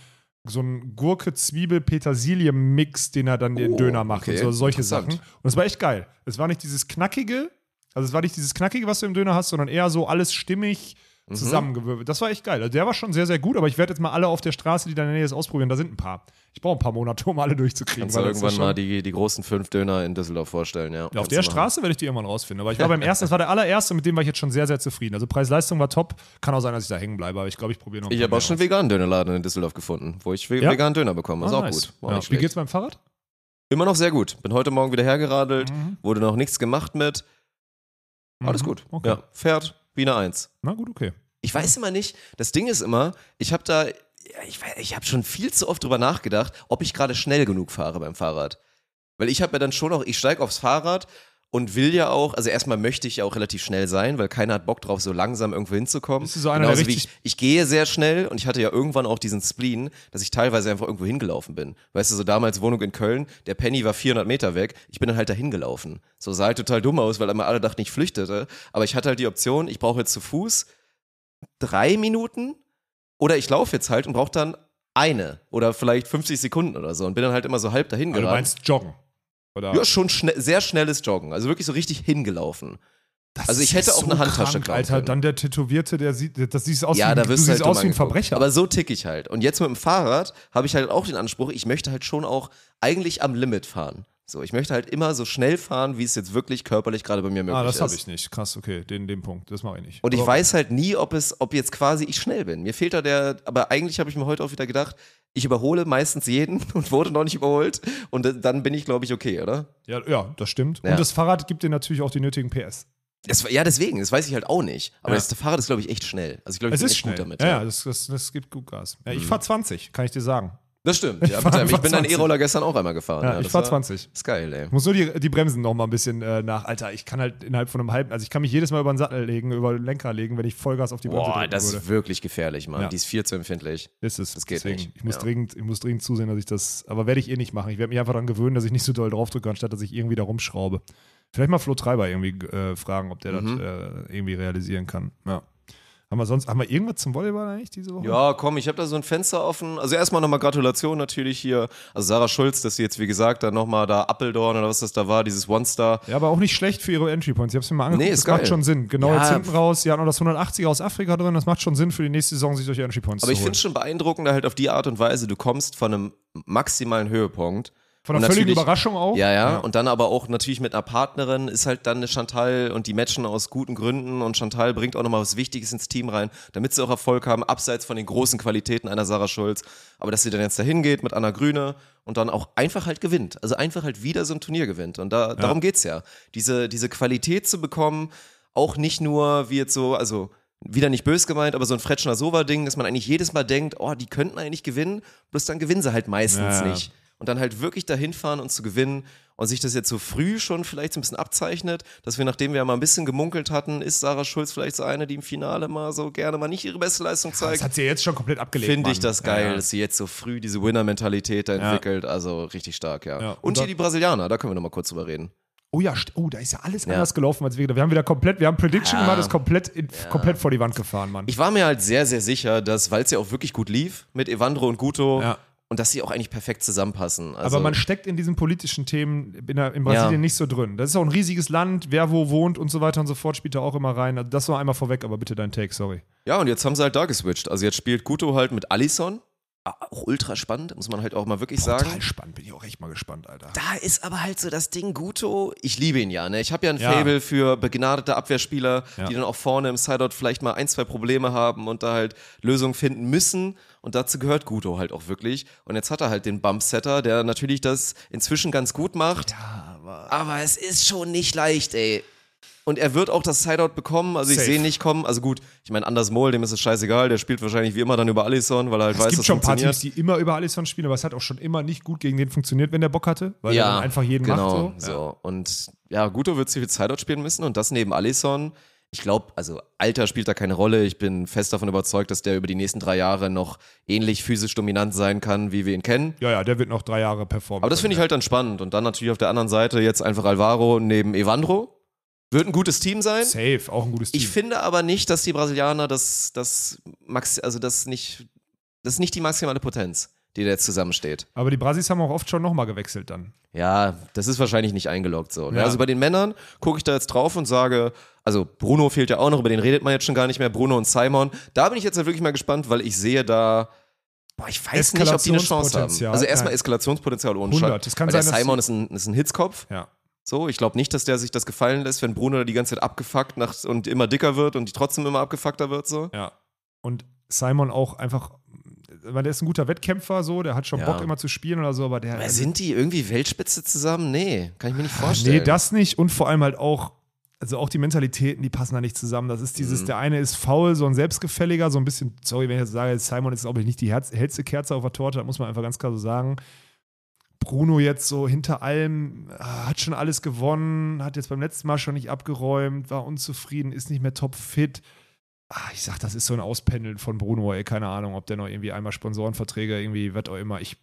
so einen Gurke, Zwiebel, Petersilie-Mix, den er dann den Oh, Döner macht okay. und so, solche. Sachen. Und es war echt geil. Es war nicht dieses knackige, also es war nicht dieses knackige, was du im Döner hast, sondern eher so alles stimmig Mhm. zusammengewürfelt. Das war echt geil. Also der war schon sehr, sehr gut, aber ich werde jetzt mal alle auf der Straße, die da in der Nähe ist, ausprobieren. Da sind ein paar. Ich brauche ein paar Monate, um alle durchzukriegen. Kannst du ist irgendwann mal die, die großen fünf Döner in Düsseldorf vorstellen, ja. ja, auf der. Straße werde ich die irgendwann rausfinden. Aber ich war beim ersten, das war der allererste, mit dem war ich jetzt schon sehr, sehr zufrieden. Also Preis-Leistung war top. Kann auch sein, dass ich da hängen bleibe, aber ich glaube, ich probiere noch ein Ich habe auch schon einen veganen Dönerladen in Düsseldorf gefunden, wo ich Ja? veganen Döner bekomme. Ist Ah, auch nice. gut. War Ja. Wie geht's beim Fahrrad? Immer noch sehr gut. Bin heute Morgen wieder hergeradelt, Mhm. wurde noch nichts gemacht mit. Alles Mhm. gut. Okay. Ja, fährt wie eine Eins. Na gut, okay. Ich weiß immer nicht, das Ding ist immer, ich habe da, ich, ich habe schon viel zu oft drüber nachgedacht, ob ich gerade schnell genug fahre beim Fahrrad. Weil ich habe ja dann schon auch, ich steige aufs Fahrrad und will ja auch, also erstmal möchte ich ja auch relativ schnell sein, weil keiner hat Bock drauf, so langsam irgendwo hinzukommen. Bist du so einer, Genauso wie ich, ich gehe sehr schnell und ich hatte ja irgendwann auch diesen Spleen, dass ich teilweise einfach irgendwo hingelaufen bin. Weißt du, so damals Wohnung in Köln, der Penny war 400 Meter weg, ich bin dann halt dahin gelaufen. So sah halt total dumm aus, weil immer alle dachten, ich flüchtete. Aber ich hatte halt die Option, ich brauche jetzt zu Fuß drei Minuten oder ich laufe jetzt halt und brauche dann eine oder vielleicht 50 Sekunden oder so und bin dann halt immer so halb dahin Aber du geraten. meinst joggen? Oder? Ja, schon schnell, sehr schnelles Joggen. Also wirklich so richtig hingelaufen. Das also ich hätte auch eine Handtasche krank, Alter, können. dann der Tätowierte, der sieht, das siehst aus Ja, wie, da du wirst du siehst halt aus wie ein. Verbrecher. Aber so tick ich halt. Und jetzt mit dem Fahrrad habe ich halt auch den Anspruch, ich möchte halt schon auch eigentlich am Limit fahren. So, ich möchte halt immer so schnell fahren, wie es jetzt wirklich körperlich gerade bei mir möglich ah, das ist. habe ich nicht. Krass, okay, den, den Punkt, das mache ich nicht. Und ich Aber- weiß halt nie, ob es, ob jetzt quasi ich schnell bin. Mir fehlt da der, aber eigentlich habe ich mir heute auch wieder gedacht, ich überhole meistens jeden [laughs] und wurde noch nicht überholt. Und dann bin ich, glaube ich, okay, oder? Ja, ja, das stimmt. Ja. Und das Fahrrad gibt dir natürlich auch die nötigen PS. Das, ja, deswegen, das weiß ich halt auch nicht. Aber Ja. das Fahrrad ist, glaube ich, echt schnell. Also ich glaube, ich Es bin ist echt schnell. gut damit. ja, ja, das, das, das gibt gut Gas. Ja, Mhm. ich fahre 20, kann ich dir sagen. Das stimmt. Ja, Ich fahr ich bin deinen 20. E-Roller gestern auch einmal gefahren. Ja, ja, ich das fahr war- 20. Ist geil, ey. Ich muss nur die, die Bremsen noch mal ein bisschen äh, nach. Alter, ich kann halt innerhalb von einem halben, also ich kann mich jedes Mal über den Sattel legen, über den Lenker legen, wenn ich Vollgas auf die Bremse Boah, drücken das würde. ist wirklich gefährlich, Mann. Ja. Die ist viel zu empfindlich. Ist es. das geht Deswegen, nicht. Ich muss, dringend, ich muss dringend zusehen, dass ich das, aber werde ich eh nicht machen. Ich werde mich einfach daran gewöhnen, dass ich nicht so doll drauf drücke, anstatt dass ich irgendwie da rumschraube. Vielleicht mal Flo Treiber irgendwie äh, fragen, ob der Mhm. das äh, irgendwie realisieren kann. Ja. Haben wir sonst, haben wir irgendwas zum Volleyball eigentlich diese Woche? Ja, komm, ich habe da so ein Fenster offen. Also erstmal nochmal Gratulation natürlich hier. Also Sarah Schulz, dass sie jetzt, wie gesagt, dann nochmal da Appeldorn oder was das da war, dieses One-Star. Ja, aber auch nicht schlecht für ihre Entry Points. Ich habe es mir mal angeguckt. Nee, das macht schon Sinn. Genau Ja, jetzt hinten raus. Sie hat noch das 180er aus Afrika drin. Das macht schon Sinn für die nächste Saison, sich solche Entry Points Aber ich zu finde holen. es schon beeindruckend, halt auf die Art und Weise, du kommst von einem maximalen Höhepunkt. Von einer völligen Überraschung auch. Ja, ja, Und dann aber auch natürlich mit einer Partnerin ist halt dann eine Chantal und die matchen aus guten Gründen und Chantal bringt auch nochmal was Wichtiges ins Team rein, damit sie auch Erfolg haben, abseits von den großen Qualitäten einer Sarah Schulz. Aber dass sie dann jetzt dahin geht mit Anna Grüne und dann auch einfach halt gewinnt. Also einfach halt wieder so ein Turnier gewinnt. Und da, darum geht's ja. Diese, diese Qualität zu bekommen, auch nicht nur wie jetzt so, also wieder nicht bös gemeint, aber so ein Fretschner Sova-Ding, dass man eigentlich jedes Mal denkt, oh, die könnten eigentlich gewinnen, bloß dann gewinnen sie halt meistens Ja. nicht. Und dann halt wirklich dahin fahren und zu gewinnen und sich das jetzt so früh schon vielleicht so ein bisschen abzeichnet, dass wir, nachdem wir ja mal ein bisschen gemunkelt hatten, ist Sarah Schulz vielleicht so eine, die im Finale mal so gerne mal nicht ihre beste Leistung Das zeigt. hat sie jetzt schon komplett abgelegt. Finde ich das geil, Ja, ja. dass sie jetzt so früh diese Winner-Mentalität da entwickelt. Also richtig stark, ja. Ja, und und hier die Brasilianer, da können wir nochmal kurz drüber reden. Oh ja, oh, da ist ja alles Ja. anders gelaufen als wir gedacht. Wir haben wieder komplett, wir haben Prediction Ja. gemacht, ist komplett, in, komplett vor die Wand gefahren, Mann. Ich war mir halt sehr, sehr sicher, dass, weil es ja auch wirklich gut lief mit Evandro und Guto Ja. Und dass sie auch eigentlich perfekt zusammenpassen. Also, aber man steckt in diesen politischen Themen in, der, in Brasilien Ja. nicht so drin. Das ist auch ein riesiges Land, wer wo wohnt und so weiter und so fort, spielt da auch immer rein. Also das war einmal vorweg, aber bitte dein Take, sorry. Ja, und jetzt haben sie halt da geswitcht. Also jetzt spielt Guto halt mit Alisson. Ah, Auch ultra spannend, muss man halt auch mal wirklich sagen. Total spannend, bin ich auch echt mal gespannt, Alter. Da ist aber halt so das Ding Guto. Ich liebe ihn ja, ne? Ich habe ja ein Ja. Fable für begnadete Abwehrspieler, Ja. die dann auch vorne im Sideout vielleicht mal ein, zwei Probleme haben und da halt Lösungen finden müssen. Und dazu gehört Guto halt auch wirklich. Und jetzt hat er halt den Bumpsetter, der natürlich das inzwischen ganz gut macht. aber, es ist schon nicht leicht, ey. Und er wird auch das Sideout bekommen, also ich sehe ihn nicht kommen. Also gut, ich meine, Anders Mohl, dem ist es scheißegal, der spielt wahrscheinlich wie immer dann über Alisson, weil er halt Es weiß, gibt dass schon ein paar funktioniert. Teams, die immer über Alisson spielen, aber es hat auch schon immer nicht gut gegen den funktioniert, wenn der Bock hatte, weil er dann einfach jeden genau, macht. So. so. Und ja, Guto wird sich viel Sideout spielen müssen und das neben Alisson Ich glaube, also Alter spielt da keine Rolle. Ich bin fest davon überzeugt, dass der über die nächsten drei Jahre noch ähnlich physisch dominant sein kann, wie wir ihn kennen. Ja, ja, der wird noch drei Jahre performen. Aber das finde ich halt dann spannend. Und dann natürlich auf der anderen Seite jetzt einfach Alvaro neben Evandro. Wird ein gutes Team sein. Safe, auch ein gutes Team. Ich finde aber nicht, dass die Brasilianer das, das Max, also das nicht, das ist nicht die maximale Potenz, die da jetzt zusammensteht. aber die Brasis haben auch oft schon nochmal gewechselt dann. Ja, das ist wahrscheinlich nicht eingeloggt so. ne? Ja. Also bei den Männern gucke ich da jetzt drauf und sage, also Bruno fehlt ja auch noch, über den redet man jetzt schon gar nicht mehr, Bruno und Simon. Da bin ich jetzt wirklich mal gespannt, weil ich sehe da, boah, ich weiß nicht, ob die eine Chance haben. Also erstmal. Eskalationspotenzial ohne 100. Es kann weil sein, der Simon ist ein, ist ein Hitzkopf. Ja. So, ich glaube nicht, dass der sich das gefallen lässt, wenn Bruno da die ganze Zeit abgefuckt nach, und immer dicker wird und die trotzdem immer abgefuckter wird so. Ja. Und Simon auch einfach, weil der ist ein guter Wettkämpfer, so, der hat schon Ja. Bock immer zu spielen oder so, aber der. Aber sind die irgendwie Weltspitze zusammen? Nee, kann ich mir nicht Ah, vorstellen. Nee, das nicht und vor allem halt auch, also auch die Mentalitäten, die passen da nicht zusammen. Das ist Mhm. dieses, der eine ist faul, so ein selbstgefälliger, so ein bisschen, sorry, wenn ich jetzt sage, Simon ist, glaube ich, nicht die Herz, hellste Kerze auf der Torte, das muss man einfach ganz klar so sagen. Bruno jetzt so hinter allem, ah, hat schon alles gewonnen, hat jetzt beim letzten Mal schon nicht abgeräumt, war unzufrieden, ist nicht mehr topfit. Ah, ich sag, das ist so ein Auspendeln von Bruno, ey, keine Ahnung, ob der noch irgendwie einmal Sponsorenverträge, irgendwie, was auch immer. Ich,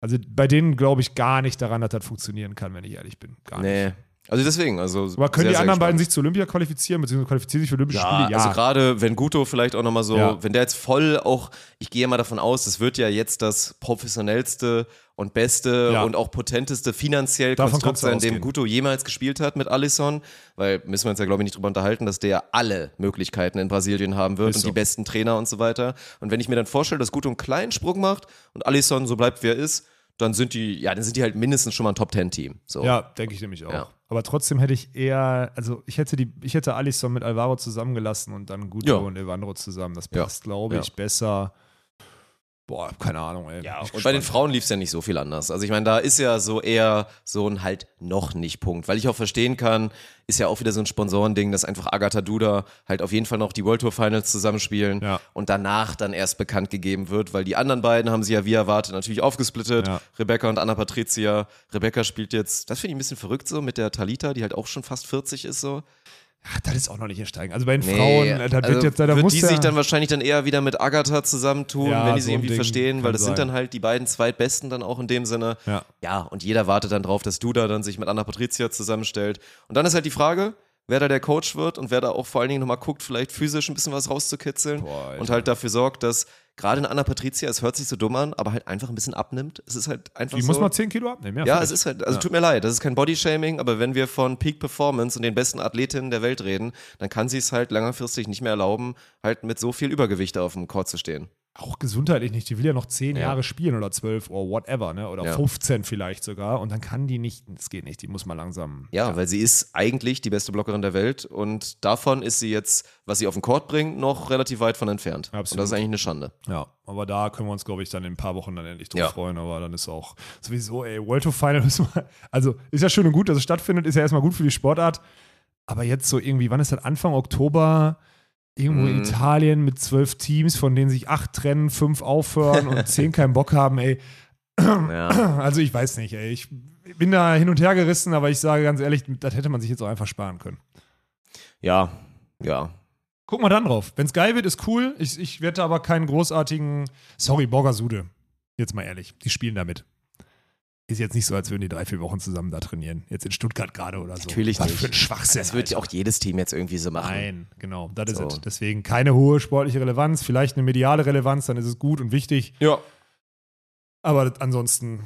also bei denen glaube ich gar nicht daran, dass das funktionieren kann, wenn ich ehrlich bin. Gar nicht. Also deswegen, also. Aber können sehr, die anderen beiden sich zu Olympia qualifizieren, beziehungsweise qualifizieren sich für Olympische Ja, Spiele? also gerade wenn Guto vielleicht auch nochmal so, Ja. wenn der jetzt voll auch, ich gehe mal davon aus, das wird ja jetzt das professionellste und beste Ja. und auch potenteste finanziell Davon Konstrukt sein, dem. Guto jemals gespielt hat mit Alisson, weil müssen wir uns ja glaube ich nicht drüber unterhalten, dass der alle Möglichkeiten in Brasilien haben wird Ist und so. die besten Trainer und so weiter. Und wenn ich mir dann vorstelle, dass Guto einen kleinen Sprung macht und Alisson so bleibt wie er ist, dann sind die, ja, dann sind die halt mindestens schon mal ein Top-10-Team. So. Ja, denke ich nämlich auch. Ja. Aber trotzdem hätte ich eher, also ich hätte die, ich hätte Alisson mit Alvaro zusammengelassen und dann Guto Ja. und Evandro zusammen. Das Ja. passt, glaube Ja. ich, besser. Boah, keine Ahnung, ey. Ja, und bei den gespannt. Frauen lief es ja nicht so viel anders. Also ich meine, da ist ja so eher so ein halt noch nicht Punkt. Weil ich auch verstehen kann, ist ja auch wieder so ein Sponsorending, dass einfach Agatha Duda halt auf jeden Fall noch die World Tour Finals zusammenspielen Ja. und danach dann erst bekannt gegeben wird, weil die anderen beiden haben sie ja wie erwartet natürlich aufgesplittet. Ja. Rebecca und Anna Patricia. Rebecca spielt jetzt, das finde ich ein bisschen verrückt so, mit der Talita, die halt auch schon fast 40 ist so. Ach, das ist auch noch nicht in Steigen. Also bei den Nee, Frauen, äh, das also wird jetzt, da wird muss die ja, sich dann wahrscheinlich dann eher wieder mit Agatha zusammentun, Ja, wenn die so sie irgendwie Ding verstehen, weil das sind sein. dann halt die beiden zweitbesten dann auch in dem Sinne. Ja. ja, und jeder wartet dann drauf, dass Duda dann sich mit Anna Patricia zusammenstellt. Und dann ist halt die Frage, wer da der Coach wird und wer da auch vor allen Dingen nochmal guckt, vielleicht physisch ein bisschen was rauszukitzeln Boah, und halt dafür sorgt, dass gerade eine Anna Patricia, es hört sich so dumm an, aber halt einfach ein bisschen abnimmt. Es ist halt einfach die so. muss mal 10 Kilo abnehmen. Ja, Ja, es ist halt, also tut mir leid, das ist kein Bodyshaming, aber wenn wir von Peak Performance und den besten Athletinnen der Welt reden, dann kann sie es halt langfristig nicht mehr erlauben, halt mit so viel Übergewicht auf dem Court zu stehen. Auch gesundheitlich nicht. Die will ja noch 10 Ja. Jahre spielen oder 12 oder whatever, ne? Oder Ja. 15 vielleicht sogar. Und dann kann die nicht, das geht nicht, die muss mal langsam. Ja, weil sie ist eigentlich die beste Blockerin der Welt und davon ist sie jetzt, was sie auf den Court bringt, noch relativ weit von entfernt. Absolut. Und das ist eigentlich eine Schande. Ja, aber da können wir uns, glaube ich, dann in ein paar Wochen dann endlich drauf Ja. freuen. Aber dann ist auch sowieso, ey, World Tour Final müssen wir, also ist ja schön und gut, dass es stattfindet, ist ja erstmal gut für die Sportart. Aber jetzt so irgendwie, wann ist das? Anfang Oktober? Irgendwo in Mhm. Italien mit zwölf Teams, von denen sich acht trennen, fünf aufhören und [laughs] zehn keinen Bock haben, ey. Ja. [clears throat] Also ich weiß nicht, ey. Ich bin da hin und her gerissen, aber ich sage ganz ehrlich, das hätte man sich jetzt auch einfach sparen können. ja, ja. Guck mal dann drauf. Wenn es geil wird, ist cool. Ich, ich werde aber keinen großartigen. Sorry, Borgasude. Jetzt mal ehrlich. Die spielen damit. Ist jetzt nicht so, als würden die drei, vier Wochen zusammen da trainieren. Jetzt in Stuttgart gerade oder so. Natürlich Was nicht. für ein Schwachsinn. Das wird ja auch jedes Team jetzt irgendwie so machen. Nein, genau. Das ist So. es. Deswegen keine hohe sportliche Relevanz. Vielleicht eine mediale Relevanz, dann ist es gut und wichtig. Ja. Aber ansonsten,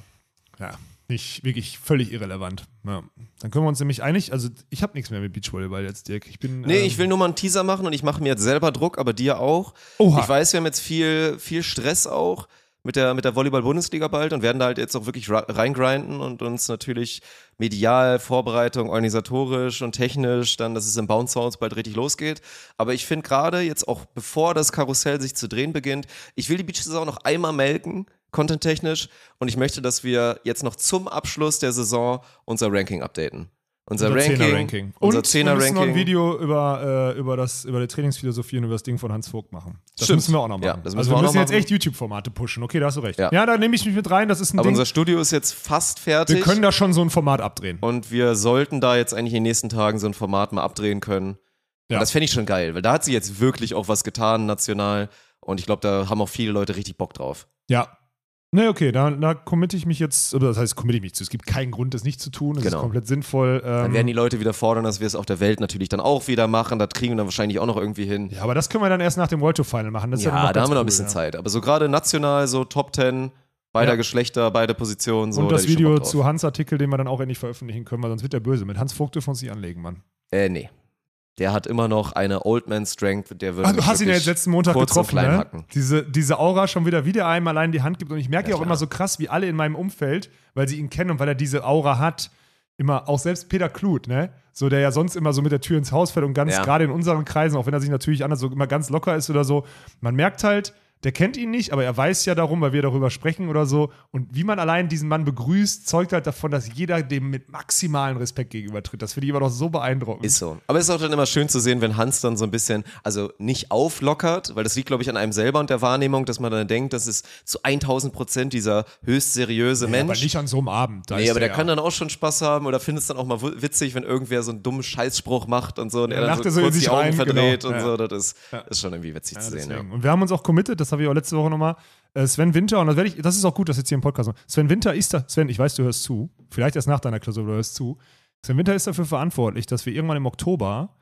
ja, nicht wirklich völlig irrelevant. Ja. Dann können wir uns nämlich einig. Also, ich habe nichts mehr mit Beachvolleyball jetzt, Dirk. Ich bin. Nee, ähm, ich will nur mal einen Teaser machen und ich mache mir jetzt selber Druck, aber dir auch. Oha. Ich weiß, wir haben jetzt viel, viel Stress auch mit der, mit der Volleyball-Bundesliga bald und werden da halt jetzt auch wirklich reingrinden und uns natürlich medial, Vorbereitung, organisatorisch und technisch dann, dass es im Bounce House bald richtig losgeht. Aber ich finde gerade jetzt auch, bevor das Karussell sich zu drehen beginnt, ich will die Beach-Saison noch einmal melken, content-technisch, und ich möchte, dass wir jetzt noch zum Abschluss der Saison unser Ranking updaten. Unser, Unser Ranking, Zehner-Ranking. Unser Und wir müssen noch ein Zehner-Ranking. Video über, äh, über, das, über die Trainingsphilosophie und über das Ding von Hans Vogt machen. Das Stimmt. müssen wir auch noch machen. Ja, das müssen also wir müssen jetzt machen. echt YouTube-Formate pushen. Okay, da hast du recht. Ja, Ja. da nehme ich mich mit rein. Das ist ein Aber Ding. unser Studio ist jetzt fast fertig. Wir können da schon so ein Format abdrehen. Und wir sollten da jetzt eigentlich in den nächsten Tagen so ein Format mal abdrehen können. Ja. Und das fände ich schon geil, weil da hat sie jetzt wirklich auch was getan, national. Und ich glaube, da haben auch viele Leute richtig Bock drauf. Ja. Ne, okay, da, da committe ich mich jetzt, oder das heißt, committe ich mich zu. Es gibt keinen Grund, das nicht zu tun. Es Genau. ist komplett sinnvoll. Dann Ähm, werden die Leute wieder fordern, dass wir es auf der Welt natürlich dann auch wieder machen. Das kriegen wir dann wahrscheinlich auch noch irgendwie hin. ja, aber das können wir dann erst nach dem World Tour Final machen. Das ist Ja, ja, dann da haben wir noch ein bisschen ja. Zeit. Aber so gerade national, so Top 10, beider Ja. Geschlechter, beide Positionen. So, Und da das Video zu Hans Artikel, den wir dann auch endlich veröffentlichen können, weil sonst wird der böse. Mit Hans Vogt dürfen wir uns nicht anlegen, Mann. Äh, nee. Der hat immer noch eine Old Man Strength, der würde Ah, du hast ihn ja jetzt letzten Montag getroffen, ne? hacken. Diese, diese Aura schon wieder, wie der einem allein die Hand gibt. Und ich merke ja, Ja, auch immer so krass, wie alle in meinem Umfeld, weil sie ihn kennen und weil er diese Aura hat, immer, auch selbst Peter Kluth, ne? So, der ja sonst immer so mit der Tür ins Haus fällt und ganz, Ja. gerade in unseren Kreisen, auch wenn er sich natürlich anders so immer ganz locker ist oder so, man merkt halt, der kennt ihn nicht, aber er weiß ja darum, weil wir darüber sprechen oder so. Und wie man allein diesen Mann begrüßt, zeugt halt davon, dass jeder dem mit maximalen Respekt gegenübertritt. Das finde ich immer noch so beeindruckend. Ist so. Aber es ist auch dann immer schön zu sehen, wenn Hans dann so ein bisschen, also nicht auflockert, weil das liegt, glaube ich, an einem selber und der Wahrnehmung, dass man dann denkt, das ist zu 1000 Prozent dieser höchst seriöse Ja, Mensch. aber nicht an so einem Abend. Da Nee, aber der ja- kann dann auch schon Spaß haben oder findet es dann auch mal witzig, wenn irgendwer so einen dummen Scheißspruch macht und so und Ja, er dann so er so in kurz sich die Augen rein, verdreht genau. und Ja. so. Das ist, ist schon irgendwie witzig Ja, zu sehen, ja. Und wir haben uns auch committed, das habe ich auch letzte Woche nochmal. Äh, Sven Winter, und das, werde ich, das ist auch gut, dass jetzt hier im Podcast noch. Sven Winter ist da, Sven, ich weiß, du hörst zu, vielleicht erst nach deiner Klausur, du hörst zu. Sven Winter ist dafür verantwortlich, dass wir irgendwann im Oktober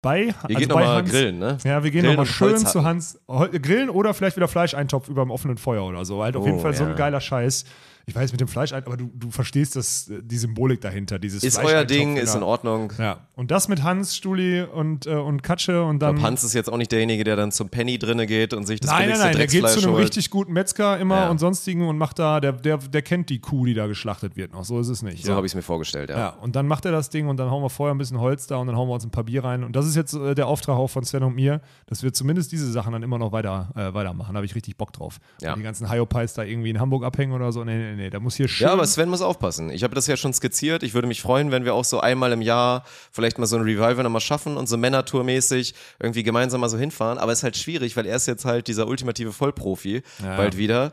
bei, Ihr also geht bei nochmal Hans, grillen, ne? Ja, wir gehen nochmal schön Holz zu. Hans grillen oder vielleicht wieder Fleischeintopf über dem offenen Feuer oder so. Halt auf Oh, jeden Fall so ein ja. geiler Scheiß. Ich weiß mit dem Fleischeintopf, aber du, du verstehst das, äh, die Symbolik dahinter. Dieses Ist euer Ding, ist in Ordnung. Ja, und das mit Hans, Stuli und, äh, und Katsche und dann. glaube, Hans ist jetzt auch nicht derjenige, der dann zum Penny drinne geht und sich das Nein, nein, billigste nein, der geht Drecksfleisch zu einem holt. richtig guten Metzger immer Ja. und sonstigen und macht da, der, der, der kennt die Kuh, die da geschlachtet wird noch. So ist es nicht. So ja. habe ich es mir vorgestellt, ja. ja, und dann macht er das Ding und dann hauen wir vorher ein bisschen Holz da und dann hauen wir uns ein paar Bier rein. Und das ist jetzt äh, der Auftrag auch von Sven und mir, dass wir zumindest diese Sachen dann immer noch weiter, äh, weitermachen. Da habe ich richtig Bock drauf. Ja. Und die ganzen Hyopies da irgendwie in Hamburg abhängen oder so. Nee, nee, nee, da muss hier schön. Ja, aber Sven muss aufpassen. Ich habe das ja schon skizziert. Ich würde mich freuen, wenn wir auch so einmal im Jahr vielleicht mal so ein Revival nochmal schaffen und so Männertour-mäßig irgendwie gemeinsam mal so hinfahren. Aber es ist halt schwierig, weil er ist jetzt halt dieser ultimative Vollprofi Ja. bald wieder.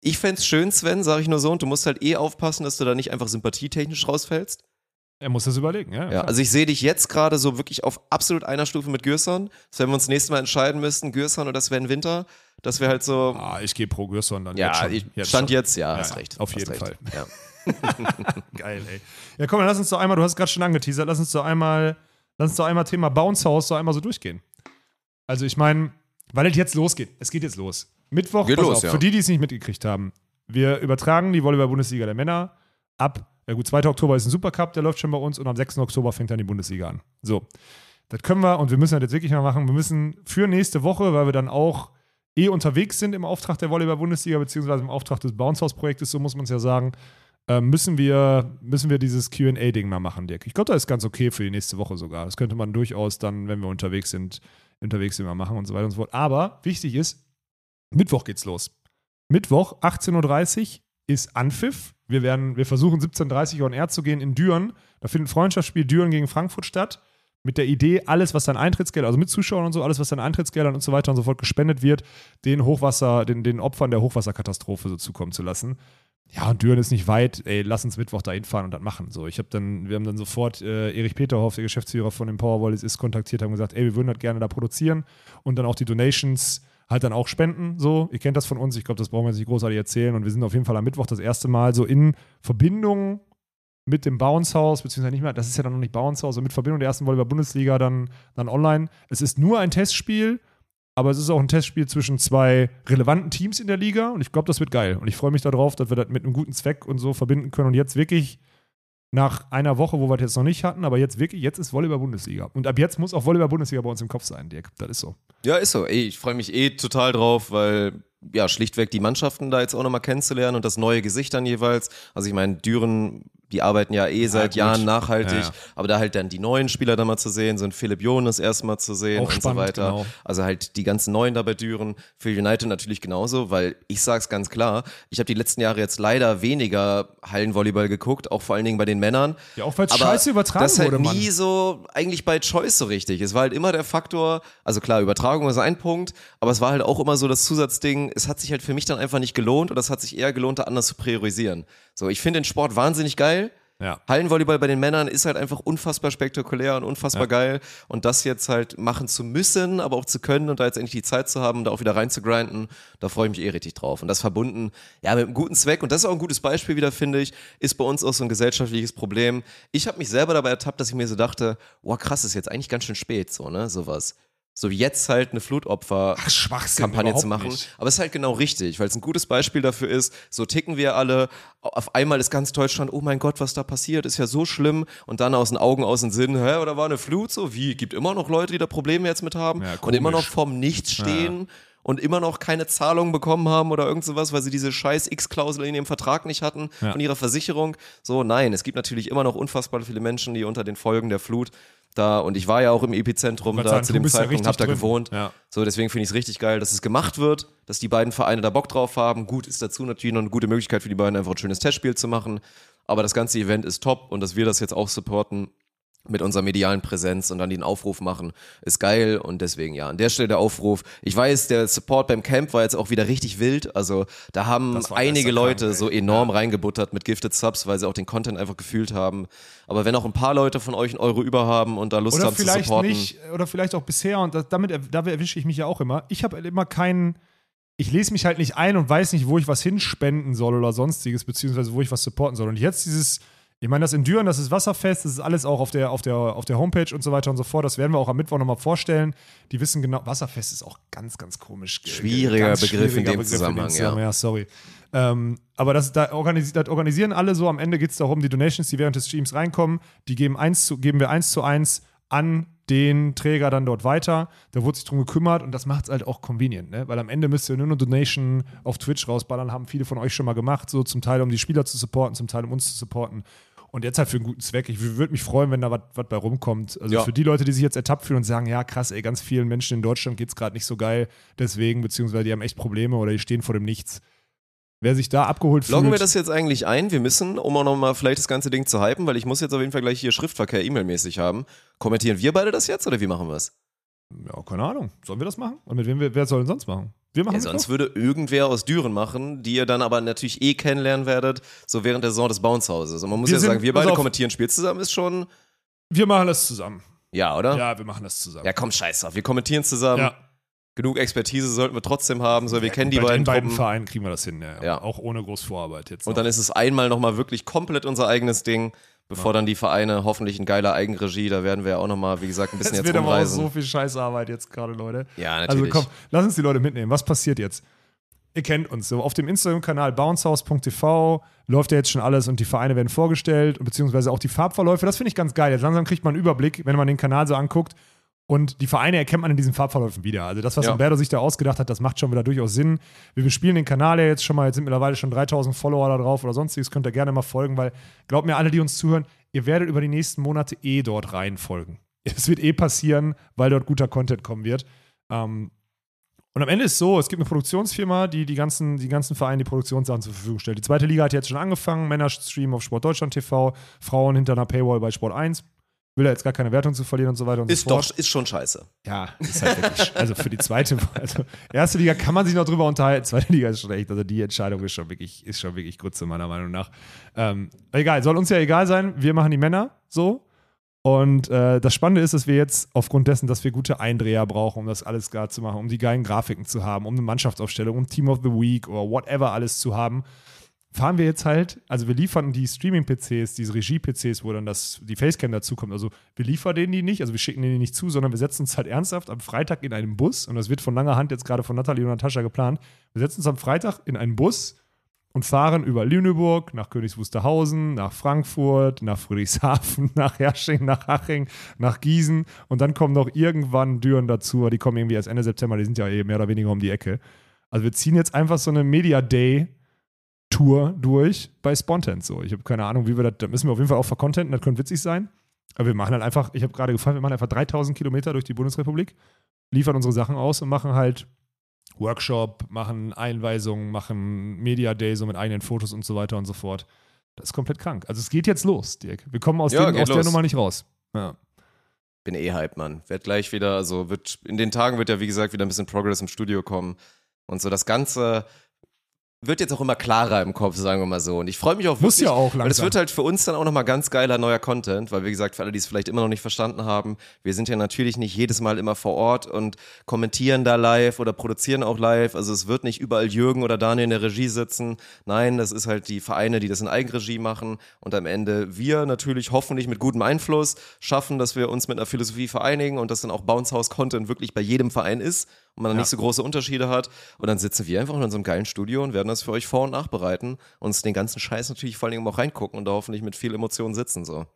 Ich fänd's schön, Sven, sage ich nur so, und du musst halt eh aufpassen, dass du da nicht einfach sympathietechnisch rausfällst. er muss das überlegen, ja. Ja, also ich sehe dich jetzt gerade so wirklich auf absolut einer Stufe mit Gürson. Dass wenn wir uns nächstes Mal entscheiden müssten, Gürson oder Sven Winter, dass wir halt so. ah, ich gehe pro Gerson dann. ja, jetzt schon. Jetzt stand schon. jetzt, ja, Ja, hast recht. auf hast jeden recht. Fall. Ja. [laughs] Geil, ey. Ja, komm, dann lass uns doch einmal, du hast es gerade schon angeteasert, lass uns doch einmal, lass uns doch einmal Thema Bounce House so einmal so durchgehen. Also ich meine, weil es jetzt losgeht. Es geht jetzt los. Mittwoch, Geht los, auf, ja. für die, die es nicht mitgekriegt haben. Wir übertragen die Volleyball-Bundesliga der Männer ab. Ja gut, 2. Oktober ist ein Supercup, der läuft schon bei uns und am 6. Oktober fängt dann die Bundesliga an. So. Das können wir und wir müssen das jetzt wirklich mal machen. Wir müssen für nächste Woche, weil wir dann auch eh unterwegs sind im Auftrag der Volleyball-Bundesliga, beziehungsweise im Auftrag des Bounce House-Projektes, so muss man es ja sagen, äh, müssen, wir, müssen wir dieses QA-Ding mal machen, Dirk. Ich glaube, das ist ganz okay für die nächste Woche sogar. Das könnte man durchaus dann, wenn wir unterwegs sind, unterwegs mal machen und so weiter und so fort. Aber wichtig ist, Mittwoch geht's los. Mittwoch, 18.30 Uhr ist Anpfiff. Wir, werden, wir versuchen 17.30 Uhr on Air zu gehen in Düren. Da findet ein Freundschaftsspiel Düren gegen Frankfurt statt. Mit der Idee, alles, was an Eintrittsgeld, also mit Zuschauern und so, alles, was an Eintrittsgeldern und so weiter und so fort gespendet wird, den Hochwasser, den, den Opfern der Hochwasserkatastrophe so zukommen zu lassen. Ja, und Düren ist nicht weit, ey, lass uns Mittwoch da hinfahren und das machen. So, ich habe dann, wir haben dann sofort äh, Erich Peterhoff, der Geschäftsführer von den Powerwallis, ist kontaktiert, haben gesagt, ey, wir würden das gerne da produzieren und dann auch die Donations halt dann auch spenden. So, ihr kennt das von uns, ich glaube, das brauchen wir jetzt nicht großartig erzählen. Und wir sind auf jeden Fall am Mittwoch das erste Mal so in Verbindung mit dem Bounce House, beziehungsweise nicht mehr, das ist ja dann noch nicht Bounce House, und mit Verbindung der ersten Volleyball-Bundesliga dann, dann online. Es ist nur ein Testspiel, aber es ist auch ein Testspiel zwischen zwei relevanten Teams in der Liga und ich glaube, das wird geil. Und ich freue mich darauf, dass wir das mit einem guten Zweck und so verbinden können und jetzt wirklich nach einer Woche, wo wir das jetzt noch nicht hatten, aber jetzt wirklich, jetzt ist Volleyball-Bundesliga. Und ab jetzt muss auch Volleyball-Bundesliga bei uns im Kopf sein, Dirk. Das ist so. Ja, ist so. Ey, ich freue mich eh total drauf, weil ja, schlichtweg die Mannschaften da jetzt auch nochmal kennenzulernen und das neue Gesicht dann jeweils. Also ich meine, Düren, die arbeiten ja eh seit gut. Jahren nachhaltig, Ja, ja. aber da halt dann die neuen Spieler da mal zu sehen, so ein Philipp Jonas erstmal zu sehen Auch und spannend, so weiter. genau. Also halt die ganzen Neuen da bei Düren, für United natürlich genauso, weil ich sag's ganz klar, ich habe die letzten Jahre jetzt leider weniger Hallenvolleyball geguckt, auch vor allen Dingen bei den Männern. Ja, auch Aber scheiße übertragen das halt wurde, Mann. nie so eigentlich bei Choice so richtig. Es war halt immer der Faktor, also klar, Übertragung ist ein Punkt, aber es war halt auch immer so das Zusatzding, es hat sich halt für mich dann einfach nicht gelohnt oder es hat sich eher gelohnt, da anders zu priorisieren. So, ich finde den Sport wahnsinnig geil. Ja. Hallenvolleyball bei den Männern ist halt einfach unfassbar spektakulär und unfassbar Ja. geil. Und das jetzt halt machen zu müssen, aber auch zu können und da jetzt endlich die Zeit zu haben, da auch wieder rein zu grinden, da freue ich mich eh richtig drauf. Und das verbunden, ja, mit einem guten Zweck. Und das ist auch ein gutes Beispiel wieder, finde ich, ist bei uns auch so ein gesellschaftliches Problem. Ich habe mich selber dabei ertappt, dass ich mir so dachte, wow, krass, ist jetzt eigentlich ganz schön spät, so, ne, sowas. So wie jetzt halt eine Flutopfer. Ach, Schwachsinn. Kampagne überhaupt zu machen. Nicht. Aber es ist halt genau richtig, weil es ein gutes Beispiel dafür ist, so ticken wir alle. Auf einmal ist ganz Deutschland, oh mein Gott, was da passiert, ist ja so schlimm. Und dann aus den Augen, aus den Sinn, hä, oder war eine Flut so? Wie? Gibt immer noch Leute, die da Probleme jetzt mit haben Ja, und immer noch vorm Nichts stehen. Und immer noch keine Zahlung bekommen haben oder irgend sowas, weil sie diese scheiß X-Klausel in ihrem Vertrag nicht hatten Ja. von ihrer Versicherung. So, nein, es gibt natürlich immer noch unfassbar viele Menschen, die unter den Folgen der Flut da, und ich war ja auch im Epizentrum da sagen, zu dem ja Zeitpunkt, richtig hab da gewohnt. Ja. So, deswegen finde ich es richtig geil, dass es gemacht wird, dass die beiden Vereine da Bock drauf haben. Gut, ist dazu natürlich noch eine gute Möglichkeit für die beiden, einfach ein schönes Testspiel zu machen. Aber das ganze Event ist top und dass wir das jetzt auch supporten mit unserer medialen Präsenz und dann den Aufruf machen, ist geil und deswegen ja, an der Stelle der Aufruf. Ich weiß, der Support beim Camp war jetzt auch wieder richtig wild, also da haben einige Leute ey. so enorm reingebuttert mit Gifted Subs, weil sie auch den Content einfach gefühlt haben. Aber wenn auch ein paar Leute von euch einen Euro über haben und da Lust Oder haben zu vielleicht supporten, nicht, oder vielleicht auch bisher, und das, damit da erwische ich mich ja auch immer. Ich habe halt immer keinen, ich lese mich halt nicht ein und weiß nicht, wo ich was hinspenden soll oder sonstiges, beziehungsweise wo ich was supporten soll. Und jetzt dieses, ich meine, das Enduren, das ist wasserfest, das ist alles auch auf der, auf der, auf der Homepage und so weiter und so fort. Das werden wir auch am Mittwoch nochmal vorstellen. Die wissen genau, wasserfest ist auch ganz, ganz komisch. Schwieriger Ganz Begriff in dem Zusammenhang, ja. ja, sorry. Ähm, aber das, da organisi das organisieren alle so. Am Ende geht es darum, die Donations, die während des Streams reinkommen, die geben, eins zu, geben wir eins zu eins an den Träger dann dort weiter. Da wurde sich drum gekümmert und das macht es halt auch convenient, ne? Weil am Ende müsst ihr nur eine Donation auf Twitch rausballern, haben viele von euch schon mal gemacht, so zum Teil um die Spieler zu supporten, zum Teil um uns zu supporten. Und jetzt halt für einen guten Zweck. Ich würde mich freuen, wenn da was bei rumkommt. Also Ja. für die Leute, die sich jetzt ertappt fühlen und sagen, ja krass, ey, ganz vielen Menschen in Deutschland geht es gerade nicht so geil, deswegen, beziehungsweise die haben echt Probleme oder die stehen vor dem Nichts. Wer sich da abgeholt fühlt. Loggen wir das jetzt eigentlich ein? Wir müssen, um auch nochmal vielleicht das ganze Ding zu hypen, weil ich muss jetzt auf jeden Fall gleich hier Schriftverkehr E-Mail-mäßig haben. Kommentieren wir beide das jetzt oder wie machen wir es? Ja, keine Ahnung. Sollen wir das machen? Und mit wem wir, wer soll denn sonst machen? Wir machen Ja, sonst doch. würde irgendwer aus Düren machen, die ihr dann aber natürlich eh kennenlernen werdet, so während der Saison des Bounce-Hauses. Und man muss Wir ja sind- sagen, wir beide auf. kommentieren Spiel zusammen, ist schon, Wir machen das zusammen. ja, oder? Ja, Ja, wir machen das zusammen. komm, scheiß drauf. Wir kommentieren zusammen. Ja. Genug Expertise sollten wir trotzdem haben, so wir kennen die Bei beiden den beiden. Vereinen kriegen wir das hin, ja. Ja. Auch ohne groß Vorarbeit jetzt. Und noch. dann ist es einmal nochmal wirklich komplett unser eigenes Ding, bevor dann die Vereine hoffentlich in geiler Eigenregie, da werden wir ja auch nochmal, wie gesagt, ein bisschen es jetzt wird aber auch rumreisen. so viel Scheißarbeit jetzt gerade, Leute. Ja, Also natürlich. komm, lass uns die Leute mitnehmen. Was passiert jetzt? Ihr kennt uns so. Auf dem Instagram-Kanal bouncehouse.tv läuft ja jetzt schon alles und die Vereine werden vorgestellt beziehungsweise auch die Farbverläufe. Das finde ich ganz geil. Jetzt langsam kriegt man einen Überblick, wenn man den Kanal so anguckt. Und die Vereine erkennt man in diesen Farbverläufen wieder. Also das, was Ja. Umberto sich da ausgedacht hat, das macht schon wieder durchaus Sinn. Wir bespielen den Kanal ja jetzt schon mal, jetzt sind mittlerweile schon 3000 Follower da drauf oder sonstiges, könnt ihr gerne mal folgen, weil glaubt mir alle, die uns zuhören, ihr werdet über die nächsten Monate eh dort reinfolgen. [laughs] Es wird eh passieren, weil dort guter Content kommen wird. Ähm, und am Ende ist so, es gibt eine Produktionsfirma, die die ganzen, die ganzen Vereine die Produktionssachen zur Verfügung stellt. Die zweite Liga hat jetzt schon angefangen, Männer streamen auf Sport Deutschland TV, Frauen hinter einer Paywall bei Sport 1. Will da jetzt gar keine Wertung zu verlieren und so weiter und ist so fort. doch, ist schon scheiße. Ja, ist halt wirklich. Also für die zweite, also erste Liga kann man sich noch drüber unterhalten, zweite Liga ist schon echt, also die Entscheidung ist schon wirklich, ist schon wirklich Grütze, meiner Meinung nach. Ähm, egal, soll uns ja egal sein, wir machen die Männer so. Und äh, das Spannende ist, dass wir jetzt aufgrund dessen, dass wir gute Eindreher brauchen, um das alles gar zu machen, um die geilen Grafiken zu haben, um eine Mannschaftsaufstellung, um Team of the Week oder whatever alles zu haben, fahren wir jetzt halt, also wir liefern die Streaming-PCs, diese Regie-PCs, wo dann das, die Facecam dazukommt. Also wir liefern denen die nicht, also wir schicken denen die nicht zu, sondern wir setzen uns halt ernsthaft am Freitag in einen Bus, und das wird von langer Hand jetzt gerade von Nathalie und Natascha geplant. Wir setzen uns am Freitag in einen Bus und fahren über Lüneburg, nach Königs Wusterhausen, nach Frankfurt, nach Friedrichshafen, [laughs] nach Hersching, nach Haching, nach Gießen und dann kommen noch irgendwann Düren dazu, die kommen irgendwie erst Ende September, die sind ja eh mehr oder weniger um die Ecke. Also wir ziehen jetzt einfach so eine Media Day Tour durch bei Spontent so. Ich habe keine Ahnung, wie wir das, da müssen wir auf jeden Fall auch vercontenten, das könnte witzig sein. Aber wir machen halt einfach, ich habe gerade gefragt, wir machen einfach 3000 Kilometer durch die Bundesrepublik, liefern unsere Sachen aus und machen halt Workshop, machen Einweisungen, machen Media Day so mit eigenen Fotos und so weiter und so fort. Das ist komplett krank. Also es geht jetzt los, Dirk. Wir kommen aus, Ja, dem, aus der. Nummer nicht raus. Ja. Bin eh hype, Mann. Werd gleich wieder, also wird, in den Tagen wird ja, wie gesagt, wieder ein bisschen Progress im Studio kommen. Und so das Ganze, wird jetzt auch immer klarer im Kopf, sagen wir mal so. Und ich freue mich auch Muss wirklich, ja auch Weil es langsam. wird halt für uns dann auch nochmal ganz geiler neuer Content, weil wie gesagt, für alle, die es vielleicht immer noch nicht verstanden haben, wir sind ja natürlich nicht jedes Mal immer vor Ort und kommentieren da live oder produzieren auch live. Also es wird nicht überall Jürgen oder Daniel in der Regie sitzen. Nein, das ist halt die Vereine, die das in Eigenregie machen und am Ende wir natürlich hoffentlich mit gutem Einfluss schaffen, dass wir uns mit einer Philosophie vereinigen und dass dann auch Bounce House Content wirklich bei jedem Verein ist und man dann Ja. nicht so große Unterschiede hat. Und dann sitzen wir einfach in unserem geilen Studio und werden das für euch vor- und nachbereiten und uns den ganzen Scheiß natürlich vor allen Dingen auch reingucken und da hoffentlich mit viel Emotion sitzen. So.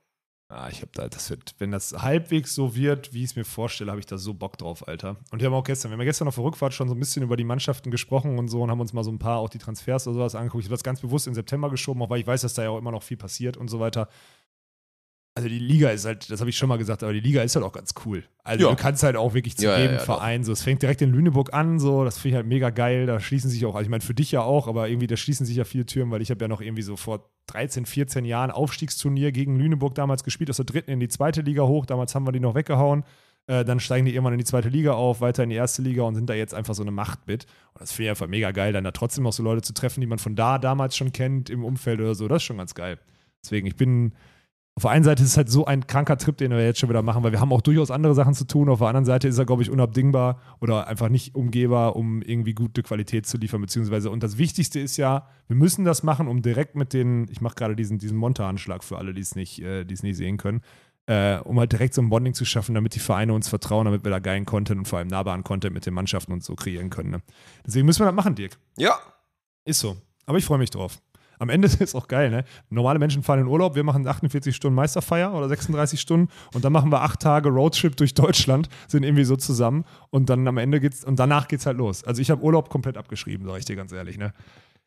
Ah, ich habe da, das wird, wenn das halbwegs so wird, wie ich es mir vorstelle, habe ich da so Bock drauf, Alter. Und wir haben auch gestern, wir haben ja gestern auf der Rückfahrt schon so ein bisschen über die Mannschaften gesprochen und so und haben uns mal so ein paar auch die Transfers oder sowas angeguckt. Ich habe das ganz bewusst in September geschoben, auch weil ich weiß, dass da ja auch immer noch viel passiert und so weiter. Also die Liga ist halt, das habe ich schon mal gesagt, aber die Liga ist halt auch ganz cool. Also Ja. du kannst halt auch wirklich zu Ja, jedem ja. Verein so. Es fängt direkt in Lüneburg an, so, das finde ich halt mega geil. Da schließen sich auch, also ich meine für dich ja auch, aber irgendwie da schließen sich ja viele Türen, weil ich habe ja noch irgendwie so vor 13, 14 Jahren Aufstiegsturnier gegen Lüneburg damals gespielt, aus der dritten in die zweite Liga hoch. Damals haben wir die noch weggehauen. Äh, dann steigen die irgendwann in die zweite Liga auf, weiter in die erste Liga und sind da jetzt einfach so eine Macht mit. Und das finde ich einfach mega geil, dann da trotzdem noch so Leute zu treffen, die man von da damals schon kennt im Umfeld oder so. Das ist schon ganz geil. Deswegen, ich bin, auf der einen Seite ist es halt so ein kranker Trip, den wir jetzt schon wieder machen, weil wir haben auch durchaus andere Sachen zu tun. Auf der anderen Seite ist er, glaube ich, unabdingbar oder einfach nicht umgehbar, um irgendwie gute Qualität zu liefern, beziehungsweise, und das Wichtigste ist ja, wir müssen das machen, um direkt mit den, ich mache gerade diesen, diesen Monta-Anschlag für alle, die es nicht, äh, die es nicht sehen können, äh, um halt direkt so ein Bonding zu schaffen, damit die Vereine uns vertrauen, damit wir da geilen Content und vor allem nahbaren Content mit den Mannschaften und so kreieren können. Ne? Deswegen müssen wir das machen, Dirk. Ja, Ist so. Aber ich freue mich drauf. Am Ende [laughs] ist es auch geil, ne? Normale Menschen fahren in Urlaub, wir machen 48 Stunden Meisterfeier oder 36 Stunden und dann machen wir acht Tage Roadtrip durch Deutschland, sind irgendwie so zusammen und dann am Ende geht's und danach geht's halt los. Also ich habe Urlaub komplett abgeschrieben, sage ich dir ganz ehrlich, ne?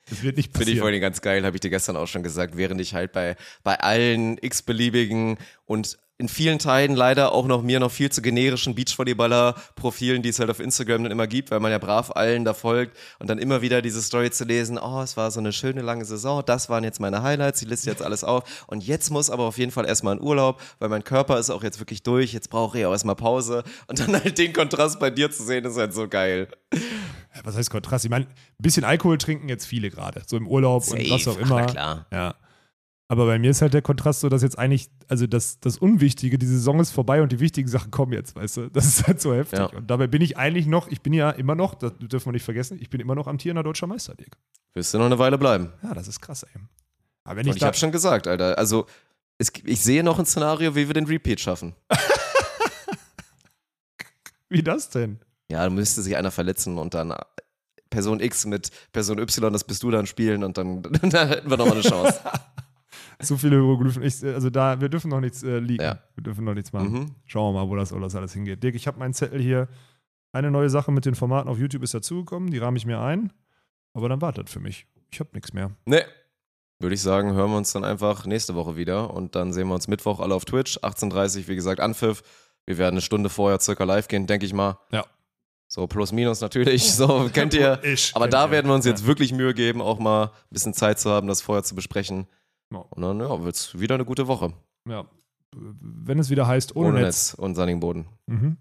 Das wird nicht Finde ich passieren. vorhin ganz geil, habe ich dir gestern auch schon gesagt, während ich halt bei, bei allen x-beliebigen und in vielen Teilen leider auch noch mir noch viel zu generischen Beachvolleyballer-Profilen, die es halt auf Instagram dann immer gibt, weil man ja brav allen da folgt und dann immer wieder diese Story zu lesen, oh, es war so eine schöne lange Saison, das waren jetzt meine Highlights, ich liste jetzt alles auf und jetzt muss aber auf jeden Fall erstmal in Urlaub, weil mein Körper ist auch jetzt wirklich durch, jetzt brauche ich auch erstmal Pause und dann halt den Kontrast bei dir zu sehen, ist halt so geil. Was heißt Kontrast? Ich meine, ein bisschen Alkohol trinken jetzt viele gerade, so im Urlaub und was auch Safe, immer. na klar. Ja. Aber bei mir ist halt der Kontrast so, dass jetzt eigentlich, also das, das Unwichtige, die Saison ist vorbei und die wichtigen Sachen kommen jetzt, weißt du? Das ist halt so heftig. Ja. Und dabei bin ich eigentlich noch, ich bin ja immer noch, das dürfen wir nicht vergessen, ich bin immer noch amtierender deutscher Meister, Dirk. Wirst du noch eine Weile bleiben. Ja, das ist krass, ey. Aber wenn Und ich, ich habe schon gesagt, Alter. Also, es, ich sehe noch ein Szenario, wie wir den Repeat schaffen. [laughs] wie das denn? Ja, da müsste sich einer verletzen und dann Person X mit Person Y, das bist du dann spielen und dann, [laughs] dann hätten wir nochmal eine Chance. [laughs] So viele Hieroglyphen, ich, also da, wir dürfen noch nichts äh, leaken. Ja. Wir dürfen noch nichts machen. Mhm. Schauen wir mal, wo das, wo das alles hingeht. Dirk, ich habe meinen Zettel hier. Eine neue Sache mit den Formaten auf YouTube ist dazugekommen, die rahme ich mir ein. Aber dann wartet für mich. Ich habe nichts mehr. Nee. Würde ich sagen, hören wir uns dann einfach nächste Woche wieder und dann sehen wir uns Mittwoch alle auf Twitch, 18.30 wie gesagt, Anpfiff. Wir werden eine Stunde vorher circa live gehen, denke ich mal. Ja. So plus minus natürlich, [laughs] so kennt ihr. Ich. Aber da werden wir uns jetzt Ja. wirklich Mühe geben, auch mal ein bisschen Zeit zu haben, das vorher zu besprechen. Ja. Und dann ja, wird es wieder eine gute Woche. Ja. Wenn es wieder heißt, ohne, Ohne Netz. Netz und sandigen Boden. Mhm.